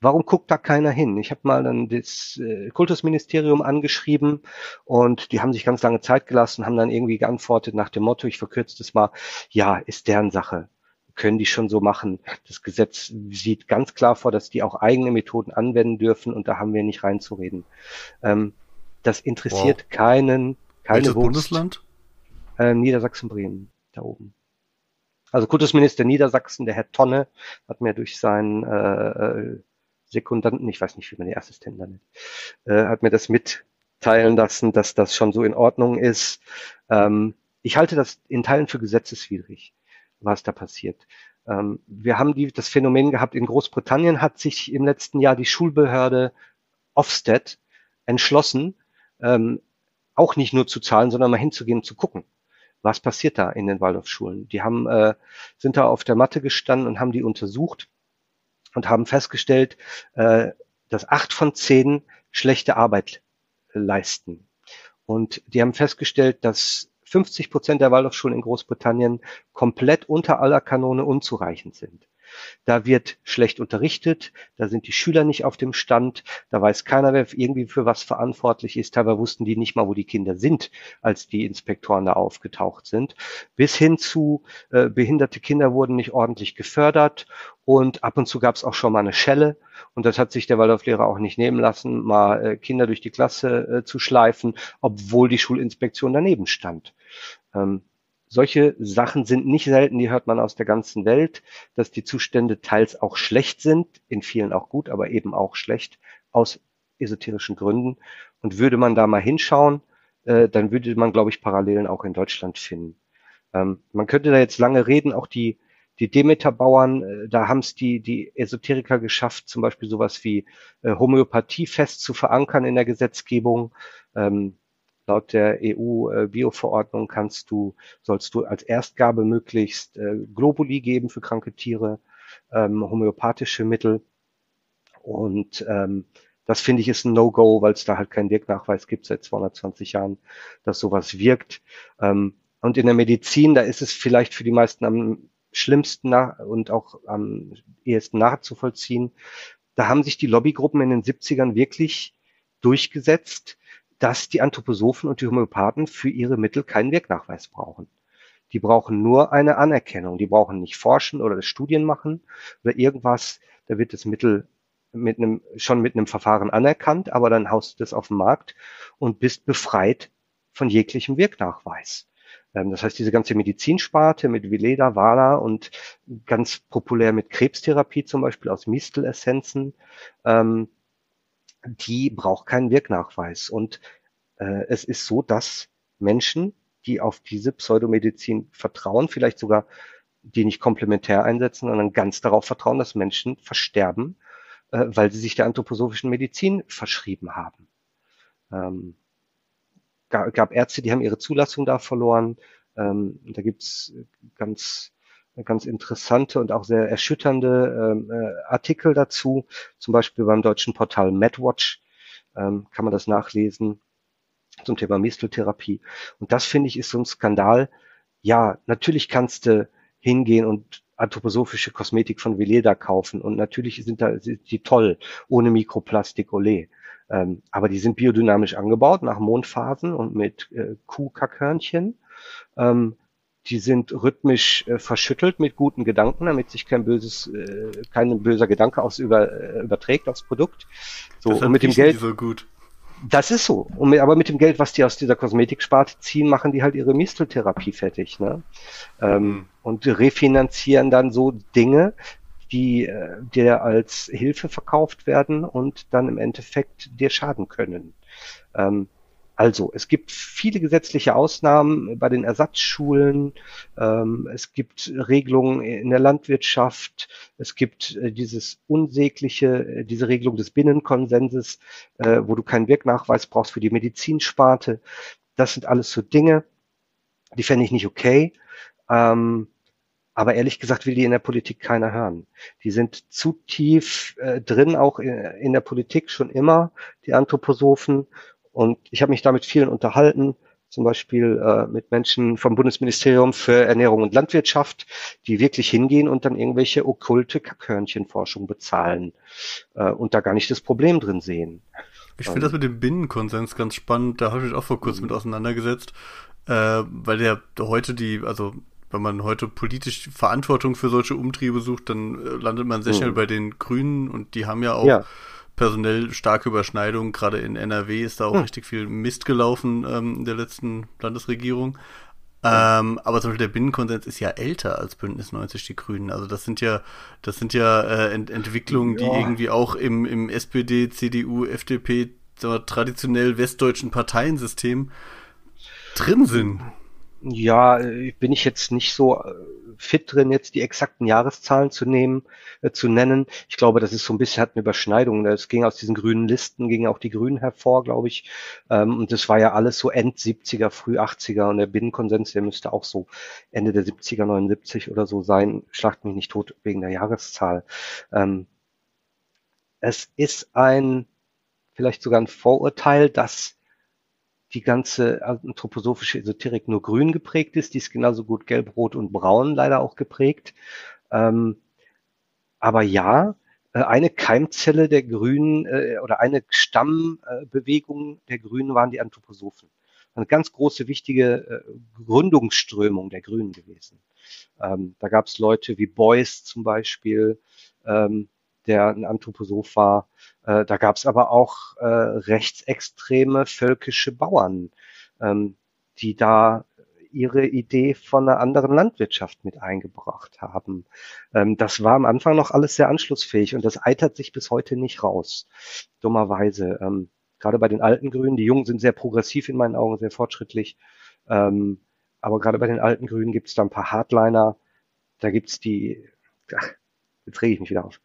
Warum guckt da keiner hin? Ich habe mal dann das äh, Kultusministerium angeschrieben und die haben sich ganz lange Zeit gelassen, haben dann irgendwie geantwortet nach dem Motto, ich verkürze das mal, ja, ist deren Sache können die schon so machen. Das Gesetz sieht ganz klar vor, dass die auch eigene Methoden anwenden dürfen und da haben wir nicht reinzureden. Ähm, das interessiert wow. keinen, keine Welches Bundesland? Äh, Niedersachsen-Bremen, da oben. Also Kultusminister Niedersachsen, der Herr Tonne, hat mir durch seinen äh, äh Sekundanten, ich weiß nicht, wie man die Assistenten nennt, äh, hat mir das mitteilen lassen, dass das schon so in Ordnung ist. Ähm, ich halte das in Teilen für gesetzeswidrig was da passiert. Ähm, wir haben die, das Phänomen gehabt, in Großbritannien hat sich im letzten Jahr die Schulbehörde Ofsted entschlossen, ähm, auch nicht nur zu zahlen, sondern mal hinzugehen und zu gucken, was passiert da in den Waldorfschulen. Die haben, äh, sind da auf der Matte gestanden und haben die untersucht und haben festgestellt, äh, dass acht von zehn schlechte Arbeit leisten. Und die haben festgestellt, dass 50 Prozent der Waldorfschulen in Großbritannien komplett unter aller Kanone unzureichend sind. Da wird schlecht unterrichtet, da sind die Schüler nicht auf dem Stand, da weiß keiner, wer irgendwie für was verantwortlich ist. Teilweise wussten die nicht mal, wo die Kinder sind, als die Inspektoren da aufgetaucht sind. Bis hin zu äh, behinderte Kinder wurden nicht ordentlich gefördert und ab und zu gab es auch schon mal eine Schelle. Und das hat sich der Waldorflehrer auch nicht nehmen lassen, mal äh, Kinder durch die Klasse äh, zu schleifen, obwohl die Schulinspektion daneben stand. Ähm, solche Sachen sind nicht selten, die hört man aus der ganzen Welt, dass die Zustände teils auch schlecht sind, in vielen auch gut, aber eben auch schlecht aus esoterischen Gründen. Und würde man da mal hinschauen, äh, dann würde man, glaube ich, Parallelen auch in Deutschland finden. Ähm, man könnte da jetzt lange reden, auch die, die Demeter-Bauern, äh, da haben es die, die Esoteriker geschafft, zum Beispiel sowas wie äh, Homöopathie fest zu verankern in der Gesetzgebung. Ähm, laut der EU-Bioverordnung äh, kannst du, sollst du als Erstgabe möglichst äh, Globuli geben für kranke Tiere, ähm, homöopathische Mittel. Und ähm, das finde ich ist ein No-Go, weil es da halt keinen Wirknachweis gibt seit 220 Jahren, dass sowas wirkt. Ähm, und in der Medizin, da ist es vielleicht für die meisten am schlimmsten nach und auch am ehesten nachzuvollziehen. Da haben sich die Lobbygruppen in den 70ern wirklich durchgesetzt, dass die Anthroposophen und die Homöopathen für ihre Mittel keinen Wirknachweis brauchen. Die brauchen nur eine Anerkennung. Die brauchen nicht forschen oder Studien machen oder irgendwas. Da wird das Mittel mit einem, schon mit einem Verfahren anerkannt, aber dann haust du das auf den Markt und bist befreit von jeglichem Wirknachweis. Ähm, das heißt, diese ganze Medizinsparte mit Vileda, Vala und ganz populär mit Krebstherapie zum Beispiel aus Mistelessenzen, ähm, die braucht keinen Wirknachweis. Und äh, es ist so, dass Menschen, die auf diese Pseudomedizin vertrauen, vielleicht sogar die nicht komplementär einsetzen, sondern ganz darauf vertrauen, dass Menschen versterben, äh, weil sie sich der anthroposophischen Medizin verschrieben haben. Ähm, gab Ärzte, die haben ihre Zulassung da verloren. Ähm, da gibt's ganz ganz interessante und auch sehr erschütternde ähm, äh, Artikel dazu. Zum Beispiel beim deutschen Portal MedWatch ähm, kann man das nachlesen zum Thema Misteltherapie. Und das finde ich ist so ein Skandal. Ja, natürlich kannst du hingehen und anthroposophische Kosmetik von Veleda kaufen und natürlich sind da sind die toll ohne Mikroplastik Olé. Ähm, aber die sind biodynamisch angebaut nach Mondphasen und mit äh, Kuhkackhörnchen. Ähm, die sind rhythmisch äh, verschüttelt mit guten Gedanken, damit sich kein böses, äh, kein böser Gedanke aufs über, äh, überträgt aufs Produkt. So und mit dem Geld. So gut. Das ist so. Und mit, aber mit dem Geld, was die aus dieser Kosmetiksparte ziehen, machen die halt ihre Misteltherapie fertig, ne? Ähm, mhm. Und refinanzieren dann so Dinge, die äh, dir als Hilfe verkauft werden und dann im Endeffekt dir schaden können. Ähm, also, es gibt viele gesetzliche Ausnahmen bei den Ersatzschulen. Ähm, es gibt Regelungen in der Landwirtschaft. Es gibt äh, dieses unsägliche, äh, diese Regelung des Binnenkonsenses, äh, wo du keinen Wirknachweis brauchst für die Medizinsparte. Das sind alles so Dinge, die fände ich nicht okay. Ähm, aber ehrlich gesagt will die in der Politik keiner hören. Die sind zu tief äh, drin, auch in, in, der Politik schon immer, die Anthroposophen. Und ich habe mich da mit vielen unterhalten, zum Beispiel äh, mit Menschen vom Bundesministerium für Ernährung und Landwirtschaft, die wirklich hingehen und dann irgendwelche okkulte Kackhörnchenforschung bezahlen äh, und da gar nicht das Problem drin sehen. Ich finde das mit dem Binnenkonsens ganz spannend. Da habe ich mich auch vor kurzem mhm. mit auseinandergesetzt, äh, weil der heute die, also wenn man heute politisch Verantwortung für solche Umtriebe sucht, dann äh, landet man sehr schnell mhm. bei den Grünen und die haben ja auch ja. Personell starke Überschneidungen. Gerade in NRW ist da auch mhm. richtig viel Mist gelaufen ähm, in der letzten Landesregierung. Ähm, aber zum Beispiel der Binnenkonsens ist ja älter als Bündnis 90 die Grünen. Also das sind ja, das sind ja äh, Ent Entwicklungen, ja. die irgendwie auch im, im SPD, CDU, FDP, traditionell westdeutschen Parteiensystem drin sind. Ja, äh, bin ich jetzt nicht so äh, fit drin, jetzt die exakten Jahreszahlen zu nehmen, äh, zu nennen. Ich glaube, das ist so ein bisschen hat eine Überschneidung. Es ging aus diesen grünen Listen, gingen auch die Grünen hervor, glaube ich. Ähm, und das war ja alles so End 70er, früh 80er und der Binnenkonsens, der müsste auch so Ende der 70er, 79 oder so sein. Schlacht mich nicht tot wegen der Jahreszahl. Ähm, es ist ein, vielleicht sogar ein Vorurteil, dass die ganze anthroposophische Esoterik nur grün geprägt ist. Die ist genauso gut gelb, rot und braun leider auch geprägt. Ähm, aber ja, äh, eine Keimzelle der Grünen äh, oder eine Stammbewegung der Grünen waren die Anthroposophen. Eine ganz große, wichtige äh, Gründungsströmung der Grünen gewesen. Ähm, da gab es Leute wie Beuys zum Beispiel, ähm, der ein Anthroposoph war. Äh, da gab es aber auch äh, rechtsextreme völkische Bauern, ähm, die da ihre Idee von einer anderen Landwirtschaft mit eingebracht haben. Ähm, das war am Anfang noch alles sehr anschlussfähig und das eitert sich bis heute nicht raus, dummerweise. Ähm, gerade bei den alten Grünen. Die Jungen sind sehr progressiv in meinen Augen, sehr fortschrittlich. Ähm, aber gerade bei den alten Grünen gibt es da ein paar Hardliner. Da gibt's die, ach, jetzt rege ich mich wieder auf.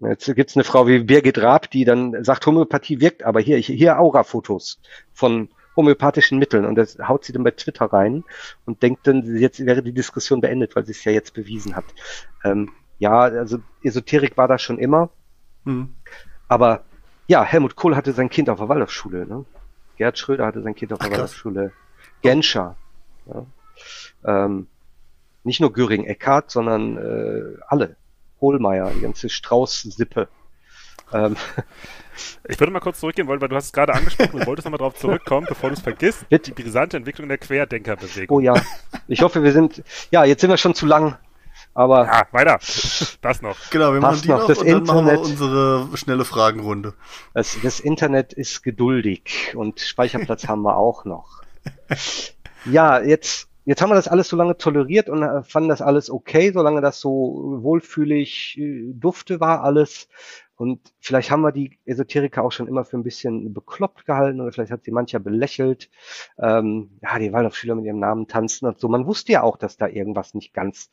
Jetzt gibt's eine Frau wie Birgit Raab, die dann sagt, Homöopathie wirkt, aber hier, hier Aura-Fotos von homöopathischen Mitteln und das haut sie dann bei Twitter rein und denkt dann, jetzt wäre die Diskussion beendet, weil sie es ja jetzt bewiesen hat. Ähm, ja, also Esoterik war da schon immer. Mhm. Aber ja, Helmut Kohl hatte sein Kind auf der Waldorfschule. Ne? Gerd Schröder hatte sein Kind auf der Waldorfschule. Genscher. Ja. Ähm, nicht nur Göring Eckhardt, sondern äh, alle. Hohlmeier, die ganze Strauß-Sippe. Ähm. Ich würde mal kurz zurückgehen wollen, weil du hast es gerade angesprochen und wolltest nochmal darauf zurückkommen, bevor du es vergisst. Bitte. Die brisante Entwicklung der Querdenkerbewegung. Oh ja. Ich hoffe, wir sind, ja, jetzt sind wir schon zu lang. Aber. Ja, weiter. Das noch. Genau, wir machen die noch, noch das und Internet, dann machen wir unsere schnelle Fragenrunde. Das, das Internet ist geduldig und Speicherplatz haben wir auch noch. Ja, jetzt Jetzt haben wir das alles so lange toleriert und äh, fanden das alles okay, solange das so wohlfühlig äh, dufte war alles. Und vielleicht haben wir die Esoteriker auch schon immer für ein bisschen bekloppt gehalten oder vielleicht hat sie mancher belächelt. Ähm, ja, die Waldorfschüler mit ihrem Namen tanzen und so. Man wusste ja auch, dass da irgendwas nicht ganz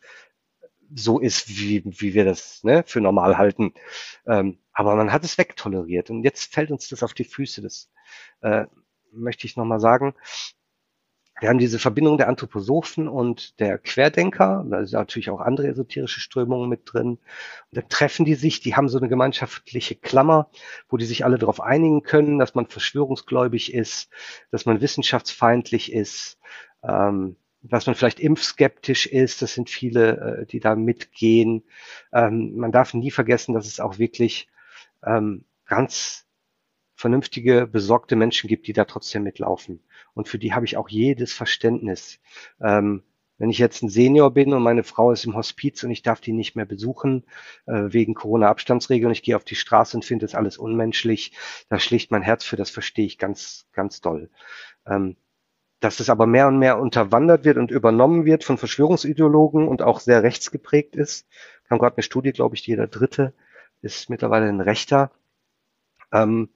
so ist, wie, wie wir das ne, für normal halten. Ähm, aber man hat es wegtoleriert und jetzt fällt uns das auf die Füße. Das äh, möchte ich nochmal sagen wir haben diese Verbindung der Anthroposophen und der Querdenker, da sind natürlich auch andere esoterische Strömungen mit drin. Und dann treffen die sich, die haben so eine gemeinschaftliche Klammer, wo die sich alle darauf einigen können, dass man verschwörungsgläubig ist, dass man wissenschaftsfeindlich ist, ähm, dass man vielleicht impfskeptisch ist. Das sind viele, äh, die da mitgehen. Ähm, man darf nie vergessen, dass es auch wirklich ähm, ganz vernünftige, besorgte Menschen gibt, die da trotzdem mitlaufen und für die habe ich auch jedes Verständnis. Ähm, wenn ich jetzt ein Senior bin und meine Frau ist im Hospiz und ich darf die nicht mehr besuchen äh, wegen Corona-Abstandsregeln, ich gehe auf die Straße und finde das alles unmenschlich, da schlicht mein Herz für, das verstehe ich ganz, ganz doll. Ähm, dass es aber mehr und mehr unterwandert wird und übernommen wird von Verschwörungsideologen und auch sehr rechtsgeprägt ist. Haben gerade eine Studie, glaube ich, jeder Dritte ist mittlerweile ein Rechter. Ähm,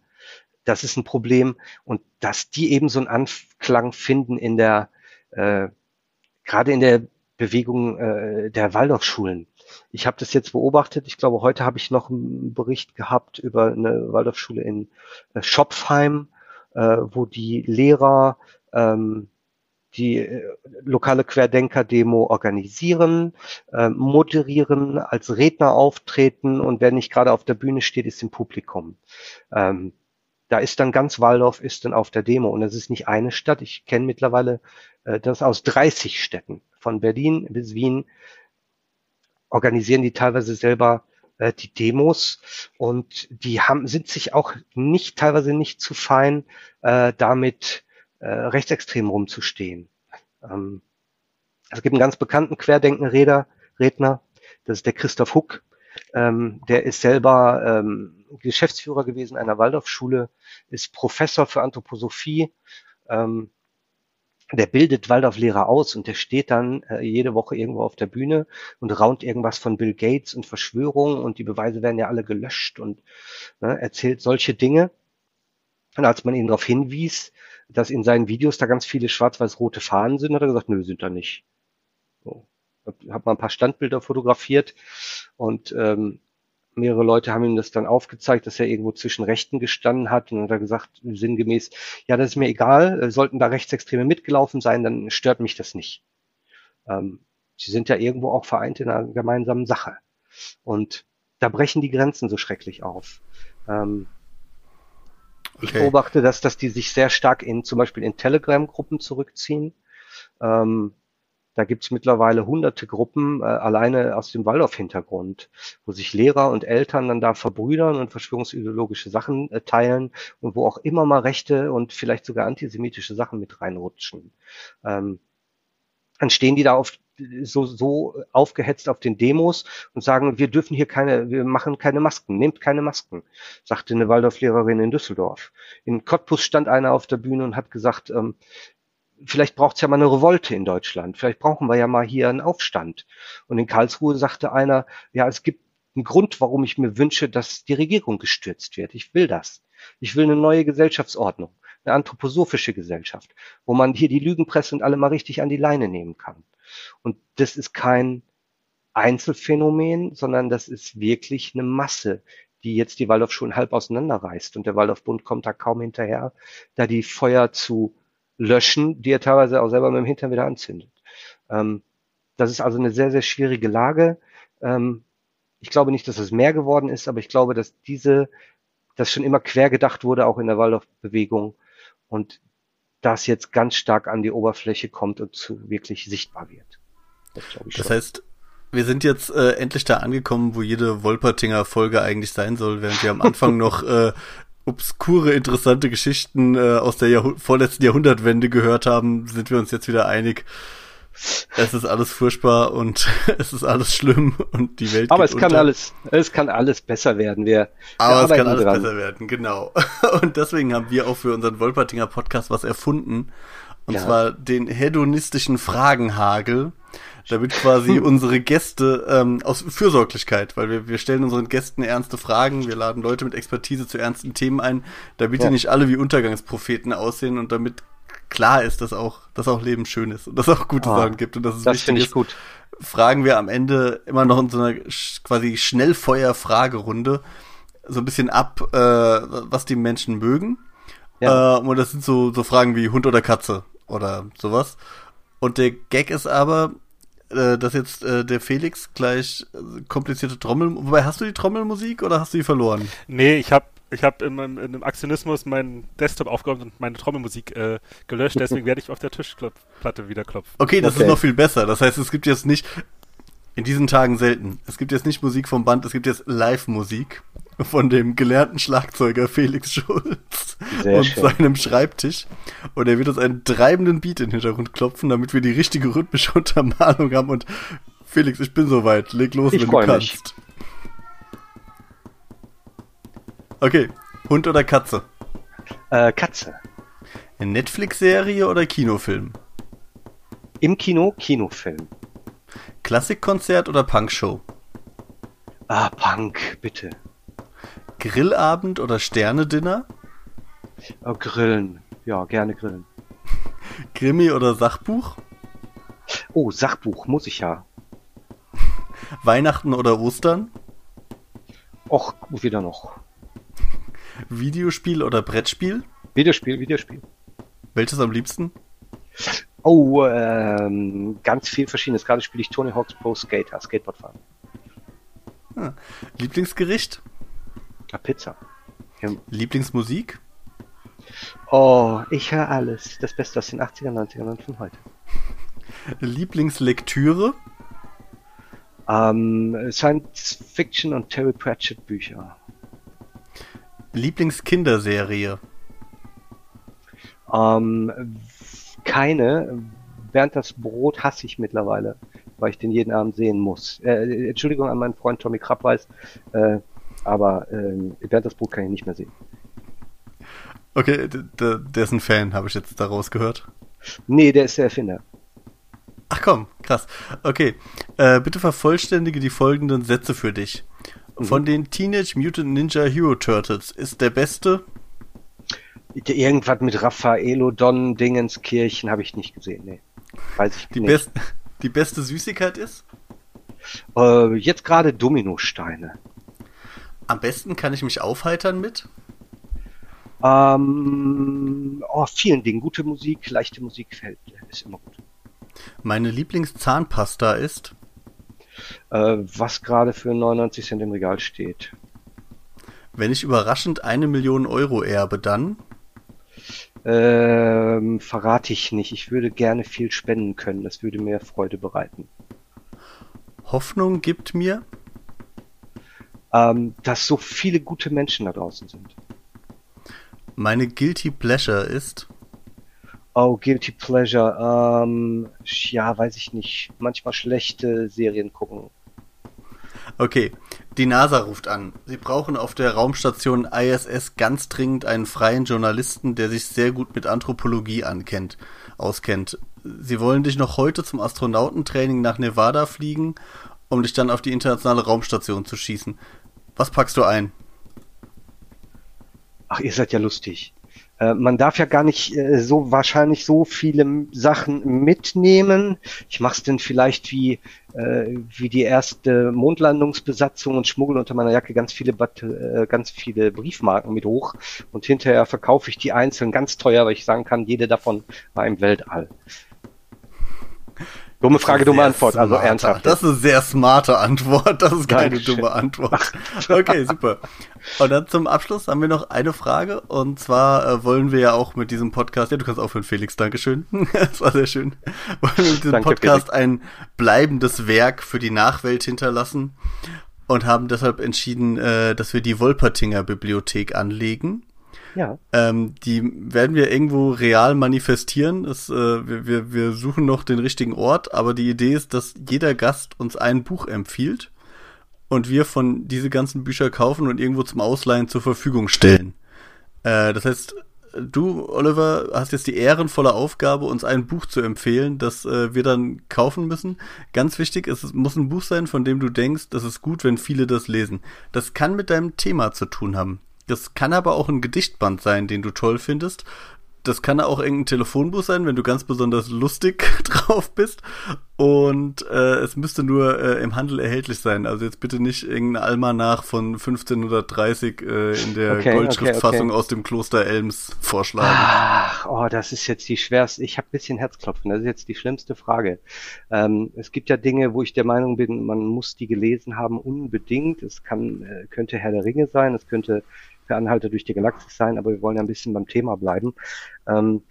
das ist ein Problem und dass die eben so einen Anklang finden in der, äh, gerade in der Bewegung äh, der Waldorfschulen. Ich habe das jetzt beobachtet. Ich glaube, heute habe ich noch einen Bericht gehabt über eine Waldorfschule in äh, Schopfheim, äh, wo die Lehrer ähm, die äh, lokale Querdenker-Demo organisieren, äh, moderieren, als Redner auftreten und wer nicht gerade auf der Bühne steht, ist im Publikum. Ähm, da ist dann ganz Waldorf ist dann auf der Demo und es ist nicht eine Stadt. Ich kenne mittlerweile äh, das aus 30 Städten. Von Berlin bis Wien organisieren die teilweise selber äh, die Demos und die haben, sind sich auch nicht, teilweise nicht zu fein, äh, damit äh, rechtsextrem rumzustehen. Ähm, es gibt einen ganz bekannten Querdenkenredner, Redner, das ist der Christoph Huck. Ähm, der ist selber ähm, Geschäftsführer gewesen einer Waldorfschule, ist Professor für Anthroposophie. Ähm, der bildet Waldorflehrer aus und der steht dann äh, jede Woche irgendwo auf der Bühne und raunt irgendwas von Bill Gates und Verschwörung und die Beweise werden ja alle gelöscht und ne, erzählt solche Dinge. Und als man ihn darauf hinwies, dass in seinen Videos da ganz viele schwarz-weiß-rote Fahnen sind, hat er gesagt, nö, sind da nicht. So habe mal ein paar Standbilder fotografiert und ähm, mehrere Leute haben ihm das dann aufgezeigt, dass er irgendwo zwischen Rechten gestanden hat und dann hat er gesagt, sinngemäß, ja, das ist mir egal, äh, sollten da Rechtsextreme mitgelaufen sein, dann stört mich das nicht. Ähm, sie sind ja irgendwo auch vereint in einer gemeinsamen Sache. Und da brechen die Grenzen so schrecklich auf. Ähm, okay. Ich beobachte, dass, dass die sich sehr stark in zum Beispiel in Telegram-Gruppen zurückziehen. Ähm, da gibt's mittlerweile hunderte Gruppen äh, alleine aus dem Waldorf-Hintergrund, wo sich Lehrer und Eltern dann da verbrüdern und verschwörungsideologische Sachen äh, teilen und wo auch immer mal rechte und vielleicht sogar antisemitische Sachen mit reinrutschen. Ähm, dann stehen die da auf, so, so aufgehetzt auf den Demos und sagen, wir dürfen hier keine, wir machen keine Masken, nehmt keine Masken, sagte eine Waldorflehrerin in Düsseldorf. In Cottbus stand einer auf der Bühne und hat gesagt, ähm, vielleicht braucht es ja mal eine Revolte in Deutschland. Vielleicht brauchen wir ja mal hier einen Aufstand. Und in Karlsruhe sagte einer, ja, es gibt einen Grund, warum ich mir wünsche, dass die Regierung gestürzt wird. Ich will das. Ich will eine neue Gesellschaftsordnung, eine anthroposophische Gesellschaft, wo man hier die Lügenpresse und alle mal richtig an die Leine nehmen kann. Und das ist kein Einzelfänomen, sondern das ist wirklich eine Masse, die jetzt die Waldorfschulen halb auseinanderreißt. Und der Waldorfbund kommt da kaum hinterher, da die Feuer zu löschen, die er teilweise auch selber mit dem Hintern wieder anzündet. Ähm, das ist also eine sehr, sehr schwierige Lage. Ähm, ich glaube nicht, dass es mehr geworden ist, aber ich glaube, dass diese, das schon immer quer gedacht wurde, auch in der Waldorfbewegung und das jetzt ganz stark an die Oberfläche kommt und zu wirklich sichtbar wird. Das, das heißt, wir sind jetzt äh, endlich da angekommen, wo jede Wolpertinger Folge eigentlich sein soll, während wir am Anfang [laughs] noch äh, obskure, interessante Geschichten äh, aus der Jahrh vorletzten Jahrhundertwende gehört haben, sind wir uns jetzt wieder einig. Es ist alles furchtbar und [laughs] es ist alles schlimm und die Welt. Aber es kann unter. alles, es kann alles besser werden. Wir, Aber wir es kann alles dran. besser werden, genau. [laughs] Und deswegen haben wir auch für unseren Wolpertinger Podcast was erfunden. Und ja. zwar den hedonistischen Fragenhagel damit quasi [laughs] unsere Gäste ähm, aus Fürsorglichkeit, weil wir, wir stellen unseren Gästen ernste Fragen, wir laden Leute mit Expertise zu ernsten Themen ein, damit ja. die nicht alle wie Untergangspropheten aussehen und damit klar ist, dass auch, dass auch Leben schön ist und dass auch gute ah, Sachen gibt und dass es das wichtig ich ist. Gut. Fragen wir am Ende immer noch in so einer quasi Schnellfeuer-Fragerunde so ein bisschen ab, äh, was die Menschen mögen. Ja. Äh, und das sind so, so Fragen wie Hund oder Katze oder sowas. Und der Gag ist aber, äh, dass jetzt äh, der Felix gleich äh, komplizierte Trommel. Wobei hast du die Trommelmusik oder hast du die verloren? Nee, ich habe ich hab in, in, in einem Aktionismus meinen Desktop aufgeräumt und meine Trommelmusik äh, gelöscht, deswegen werde ich auf der Tischplatte wieder klopfen. Okay, das okay. ist noch viel besser. Das heißt, es gibt jetzt nicht in diesen Tagen selten. Es gibt jetzt nicht Musik vom Band, es gibt jetzt Live-Musik von dem gelernten Schlagzeuger Felix Schulz Sehr und schön. seinem Schreibtisch. Und er wird uns einen treibenden Beat in den Hintergrund klopfen, damit wir die richtige rhythmische [laughs] Untermalung haben. Und Felix, ich bin soweit. Leg los, ich wenn du kannst. Mich. Okay, Hund oder Katze? Äh, Katze. Netflix-Serie oder Kinofilm? Im Kino, Kinofilm. Klassikkonzert oder Punkshow? Ah, Punk, bitte. Grillabend oder Sterne-Dinner? Oh, grillen. Ja, gerne grillen. [laughs] Krimi oder Sachbuch? Oh, Sachbuch, muss ich ja. [laughs] Weihnachten oder Ostern? Och, wieder noch. [laughs] Videospiel oder Brettspiel? Videospiel, Videospiel. Welches am liebsten? Oh, ähm, ganz viel verschiedenes. Gerade spiele ich Tony Hawk's Pro Skater, Skateboardfahren. Ah. Lieblingsgericht? Ja, Pizza. Ja. Lieblingsmusik? Oh, ich höre alles. Das Beste aus den 80er, 90er und von heute. [laughs] Lieblingslektüre? Ähm, Science Fiction und Terry Pratchett Bücher. Lieblingskinderserie? Ähm, keine. Bernd das Brot hasse ich mittlerweile, weil ich den jeden Abend sehen muss. Äh, Entschuldigung an meinen Freund Tommy Krabbeis, äh, aber äh, das Brot kann ich nicht mehr sehen. Okay, der, der ist ein Fan, habe ich jetzt daraus gehört. Nee, der ist der Erfinder. Ach komm, krass. Okay, äh, bitte vervollständige die folgenden Sätze für dich. Mhm. Von den Teenage Mutant Ninja Hero Turtles ist der beste Irgendwas mit Raffaello Don Dingenskirchen habe ich nicht gesehen. Nee. Weiß ich die nicht. Best, [laughs] die beste Süßigkeit ist? Äh, jetzt gerade Dominosteine. Am besten kann ich mich aufheitern mit? Ähm, oh, vielen Dingen. Gute Musik, leichte Musik fällt, ist immer gut. Meine Lieblingszahnpasta ist? Äh, was gerade für 99 Cent im Regal steht. Wenn ich überraschend eine Million Euro erbe, dann? Ähm, verrate ich nicht. Ich würde gerne viel spenden können. Das würde mir Freude bereiten. Hoffnung gibt mir? Ähm, dass so viele gute Menschen da draußen sind. Meine Guilty Pleasure ist? Oh, Guilty Pleasure. Ähm, ja, weiß ich nicht. Manchmal schlechte Serien gucken. Okay, die NASA ruft an. Sie brauchen auf der Raumstation ISS ganz dringend einen freien Journalisten, der sich sehr gut mit Anthropologie ankennt, auskennt. Sie wollen dich noch heute zum Astronautentraining nach Nevada fliegen, um dich dann auf die internationale Raumstation zu schießen. Was packst du ein? ach, ihr seid ja lustig. Äh, man darf ja gar nicht äh, so wahrscheinlich so viele Sachen mitnehmen. Ich mache es denn vielleicht wie äh, wie die erste Mondlandungsbesatzung und schmuggel unter meiner Jacke ganz viele Bat äh, ganz viele Briefmarken mit hoch und hinterher verkaufe ich die einzeln ganz teuer, weil ich sagen kann, jede davon war im Weltall. Dumme Frage, dumme Antwort, also smarter. also ernsthaft. Das ist eine sehr smarte Antwort. Das ist keine Dankeschön. dumme Antwort. Okay, super. Und dann zum Abschluss haben wir noch eine Frage. Und zwar äh, wollen wir ja auch mit diesem Podcast, ja, du kannst aufhören, Felix, Dankeschön. [laughs] das war sehr schön. Wollen wir mit diesem Danke, Podcast Felix. ein bleibendes Werk für die Nachwelt hinterlassen und haben deshalb entschieden, äh, dass wir die Wolpertinger Bibliothek anlegen. Ja. Ähm, die werden wir irgendwo real manifestieren. Das, äh, wir, wir, wir suchen noch den richtigen Ort, aber die Idee ist, dass jeder Gast uns ein Buch empfiehlt und wir von diese ganzen Bücher kaufen und irgendwo zum Ausleihen zur Verfügung stellen. Äh, das heißt, du, Oliver, hast jetzt die ehrenvolle Aufgabe, uns ein Buch zu empfehlen, das äh, wir dann kaufen müssen. Ganz wichtig, es muss ein Buch sein, von dem du denkst, das ist gut, wenn viele das lesen. Das kann mit deinem Thema zu tun haben. Das kann aber auch ein Gedichtband sein, den du toll findest das kann auch irgendein Telefonbuch sein, wenn du ganz besonders lustig [laughs] drauf bist. Und äh, es müsste nur äh, im Handel erhältlich sein. Also jetzt bitte nicht irgendein Almanach von 1530 äh, in der okay, Goldschriftfassung okay, okay. aus dem Kloster Elms vorschlagen. Ach, oh, das ist jetzt die schwerste. Ich habe bisschen Herzklopfen. Das ist jetzt die schlimmste Frage. Ähm, es gibt ja Dinge, wo ich der Meinung bin, man muss die gelesen haben unbedingt. Es kann äh, könnte Herr der Ringe sein. Es könnte per Anhalter durch die Galaxis sein, aber wir wollen ja ein bisschen beim Thema bleiben. Ähm,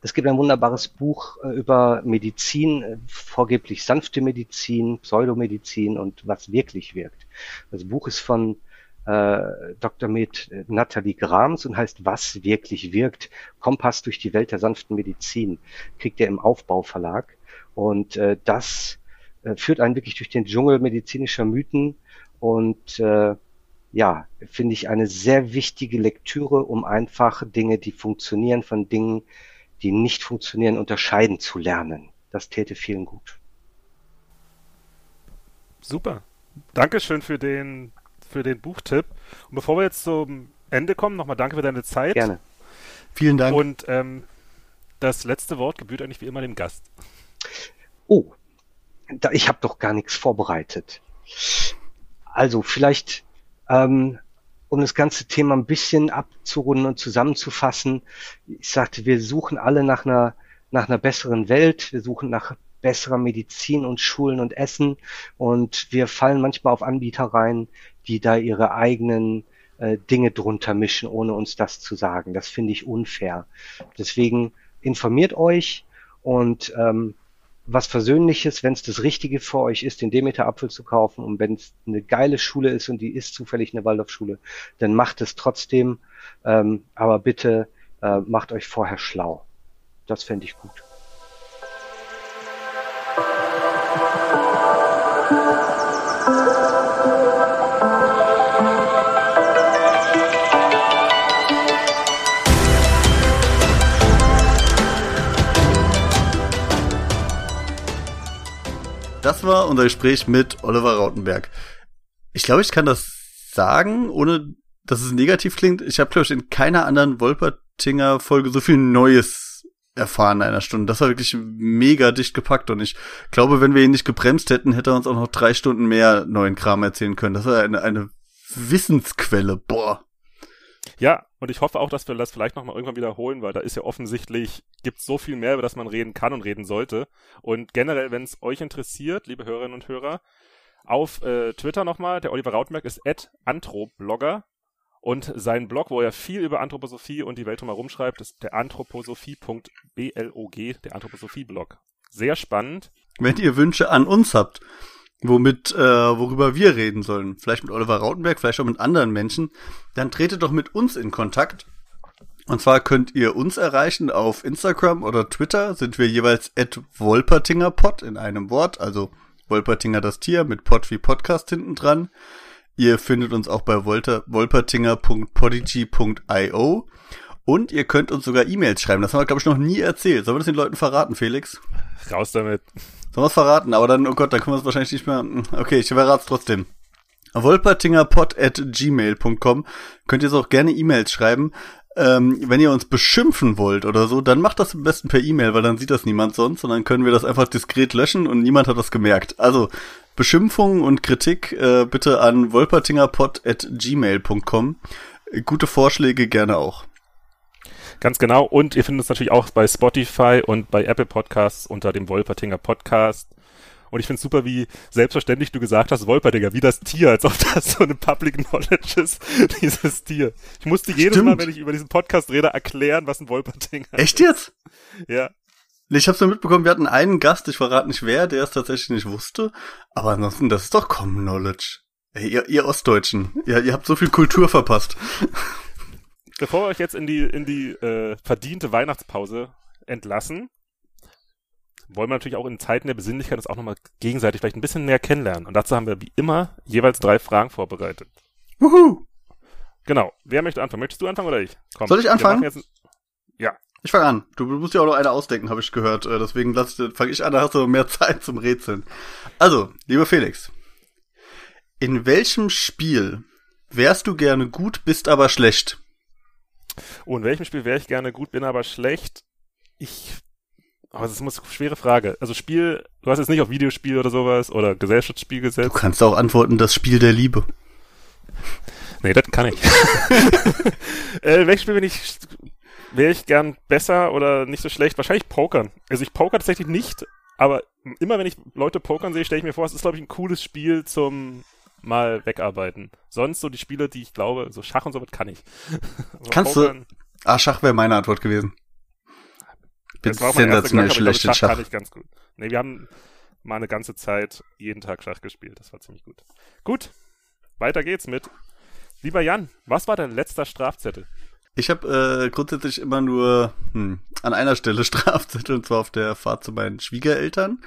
es gibt ein wunderbares Buch äh, über Medizin, äh, vorgeblich sanfte Medizin, Pseudomedizin und was wirklich wirkt. Das Buch ist von äh, Dr. Med äh, Nathalie Grams und heißt Was wirklich wirkt. Kompass durch die Welt der sanften Medizin. Kriegt er im Aufbauverlag. Und äh, das äh, führt einen wirklich durch den Dschungel medizinischer Mythen und äh, ja, finde ich eine sehr wichtige Lektüre, um einfach Dinge, die funktionieren, von Dingen, die nicht funktionieren, unterscheiden zu lernen. Das täte vielen gut. Super. Dankeschön für den, für den Buchtipp. Und bevor wir jetzt zum Ende kommen, nochmal danke für deine Zeit. Gerne. Vielen Dank. Und ähm, das letzte Wort gebührt eigentlich wie immer dem Gast. Oh, da, ich habe doch gar nichts vorbereitet. Also vielleicht ähm, um das ganze Thema ein bisschen abzurunden und zusammenzufassen, ich sagte, wir suchen alle nach einer, nach einer besseren Welt, wir suchen nach besserer Medizin und Schulen und Essen und wir fallen manchmal auf Anbieter rein, die da ihre eigenen äh, Dinge drunter mischen, ohne uns das zu sagen. Das finde ich unfair. Deswegen informiert euch und ähm, was Versöhnliches, wenn es das Richtige für euch ist, den Demeter-Apfel zu kaufen und wenn es eine geile Schule ist und die ist zufällig eine Waldorfschule, dann macht es trotzdem, ähm, aber bitte äh, macht euch vorher schlau. Das fände ich gut. Das war unser Gespräch mit Oliver Rautenberg. Ich glaube, ich kann das sagen, ohne dass es negativ klingt. Ich habe, glaube ich, in keiner anderen Wolpertinger Folge so viel Neues erfahren in einer Stunde. Das war wirklich mega dicht gepackt und ich glaube, wenn wir ihn nicht gebremst hätten, hätte er uns auch noch drei Stunden mehr neuen Kram erzählen können. Das war eine, eine Wissensquelle. Boah. Ja, und ich hoffe auch, dass wir das vielleicht nochmal irgendwann wiederholen, weil da ist ja offensichtlich, gibt so viel mehr, über das man reden kann und reden sollte. Und generell, wenn es euch interessiert, liebe Hörerinnen und Hörer, auf äh, Twitter nochmal, der Oliver Rautmerk ist anthroblogger und sein Blog, wo er viel über Anthroposophie und die Welt drumherum schreibt, ist der anthroposophie.blog, der Anthroposophie-Blog. Sehr spannend. Wenn ihr Wünsche an uns habt, womit, äh, worüber wir reden sollen, vielleicht mit Oliver Rautenberg, vielleicht auch mit anderen Menschen, dann tretet doch mit uns in Kontakt. Und zwar könnt ihr uns erreichen auf Instagram oder Twitter, sind wir jeweils at wolpertingerpod in einem Wort, also Wolpertinger das Tier mit Pod wie Podcast hinten dran. Ihr findet uns auch bei wolpertinger.podigy.io und ihr könnt uns sogar E-Mails schreiben. Das haben wir, glaube ich, noch nie erzählt. Sollen wir das den Leuten verraten, Felix? Raus damit. Sollen wir es verraten? Aber dann, oh Gott, dann können wir es wahrscheinlich nicht mehr. Okay, ich verrate es trotzdem. wolpertingerpod at gmail.com. Könnt ihr es auch gerne E-Mails schreiben. Ähm, wenn ihr uns beschimpfen wollt oder so, dann macht das am besten per E-Mail, weil dann sieht das niemand sonst und dann können wir das einfach diskret löschen und niemand hat das gemerkt. Also Beschimpfungen und Kritik äh, bitte an wolpertingerpod at gmail.com. Gute Vorschläge gerne auch. Ganz genau. Und ihr findet uns natürlich auch bei Spotify und bei Apple Podcasts unter dem Wolpertinger Podcast. Und ich finde es super, wie selbstverständlich du gesagt hast, Wolperdinger, wie das Tier, als ob das so eine Public Knowledge ist, [laughs] dieses Tier. Ich musste jedes Stimmt. Mal, wenn ich über diesen Podcast rede, erklären, was ein Wolperdinger ist. Echt jetzt? Ja. Ich hab's nur mitbekommen, wir hatten einen Gast, ich verrate nicht wer, der es tatsächlich nicht wusste. Aber ansonsten, das ist doch Common Knowledge. Ey, ihr, ihr Ostdeutschen, ihr, ihr habt so viel Kultur verpasst. [laughs] Bevor wir euch jetzt in die, in die äh, verdiente Weihnachtspause entlassen, wollen wir natürlich auch in Zeiten der Besinnlichkeit uns auch nochmal gegenseitig vielleicht ein bisschen näher kennenlernen. Und dazu haben wir wie immer jeweils drei Fragen vorbereitet. Wuhu! Genau. Wer möchte anfangen? Möchtest du anfangen oder ich? Komm, Soll ich anfangen? Jetzt, ja. Ich fange an. Du musst ja auch noch eine ausdenken, habe ich gehört. Äh, Deswegen fange ich an, da hast du mehr [laughs] Zeit zum Rätseln. Also, lieber Felix. In welchem Spiel wärst du gerne gut, bist aber schlecht? Oh, in welchem Spiel wäre ich gerne gut, bin aber schlecht? Ich. Aber das ist eine schwere Frage. Also Spiel, du hast jetzt nicht auf Videospiel oder sowas oder Gesellschaftsspiel Du gesetzt. kannst auch antworten, das Spiel der Liebe. [laughs] Nee, das kann ich. [laughs] äh, in welchem Spiel bin ich, wäre ich gern besser oder nicht so schlecht? Wahrscheinlich Pokern. Also ich poker tatsächlich nicht, aber immer wenn ich Leute pokern sehe, stelle ich mir vor, es ist, glaube ich, ein cooles Spiel zum mal wegarbeiten. Sonst so die Spiele, die ich glaube, so Schach und so was kann ich. [laughs] Aber Kannst du- Ah, Schach wäre meine Antwort gewesen. Bin sensationell schlecht in Schach. kann ich ganz gut. Nee, wir haben mal eine ganze Zeit jeden Tag Schach gespielt. Das war ziemlich gut. Gut, weiter geht's mit. Lieber Jan, was war dein letzter Strafzettel? Ich habe äh, grundsätzlich immer nur hm, an einer Stelle [laughs] Strafzettel, und zwar auf der Fahrt zu meinen Schwiegereltern.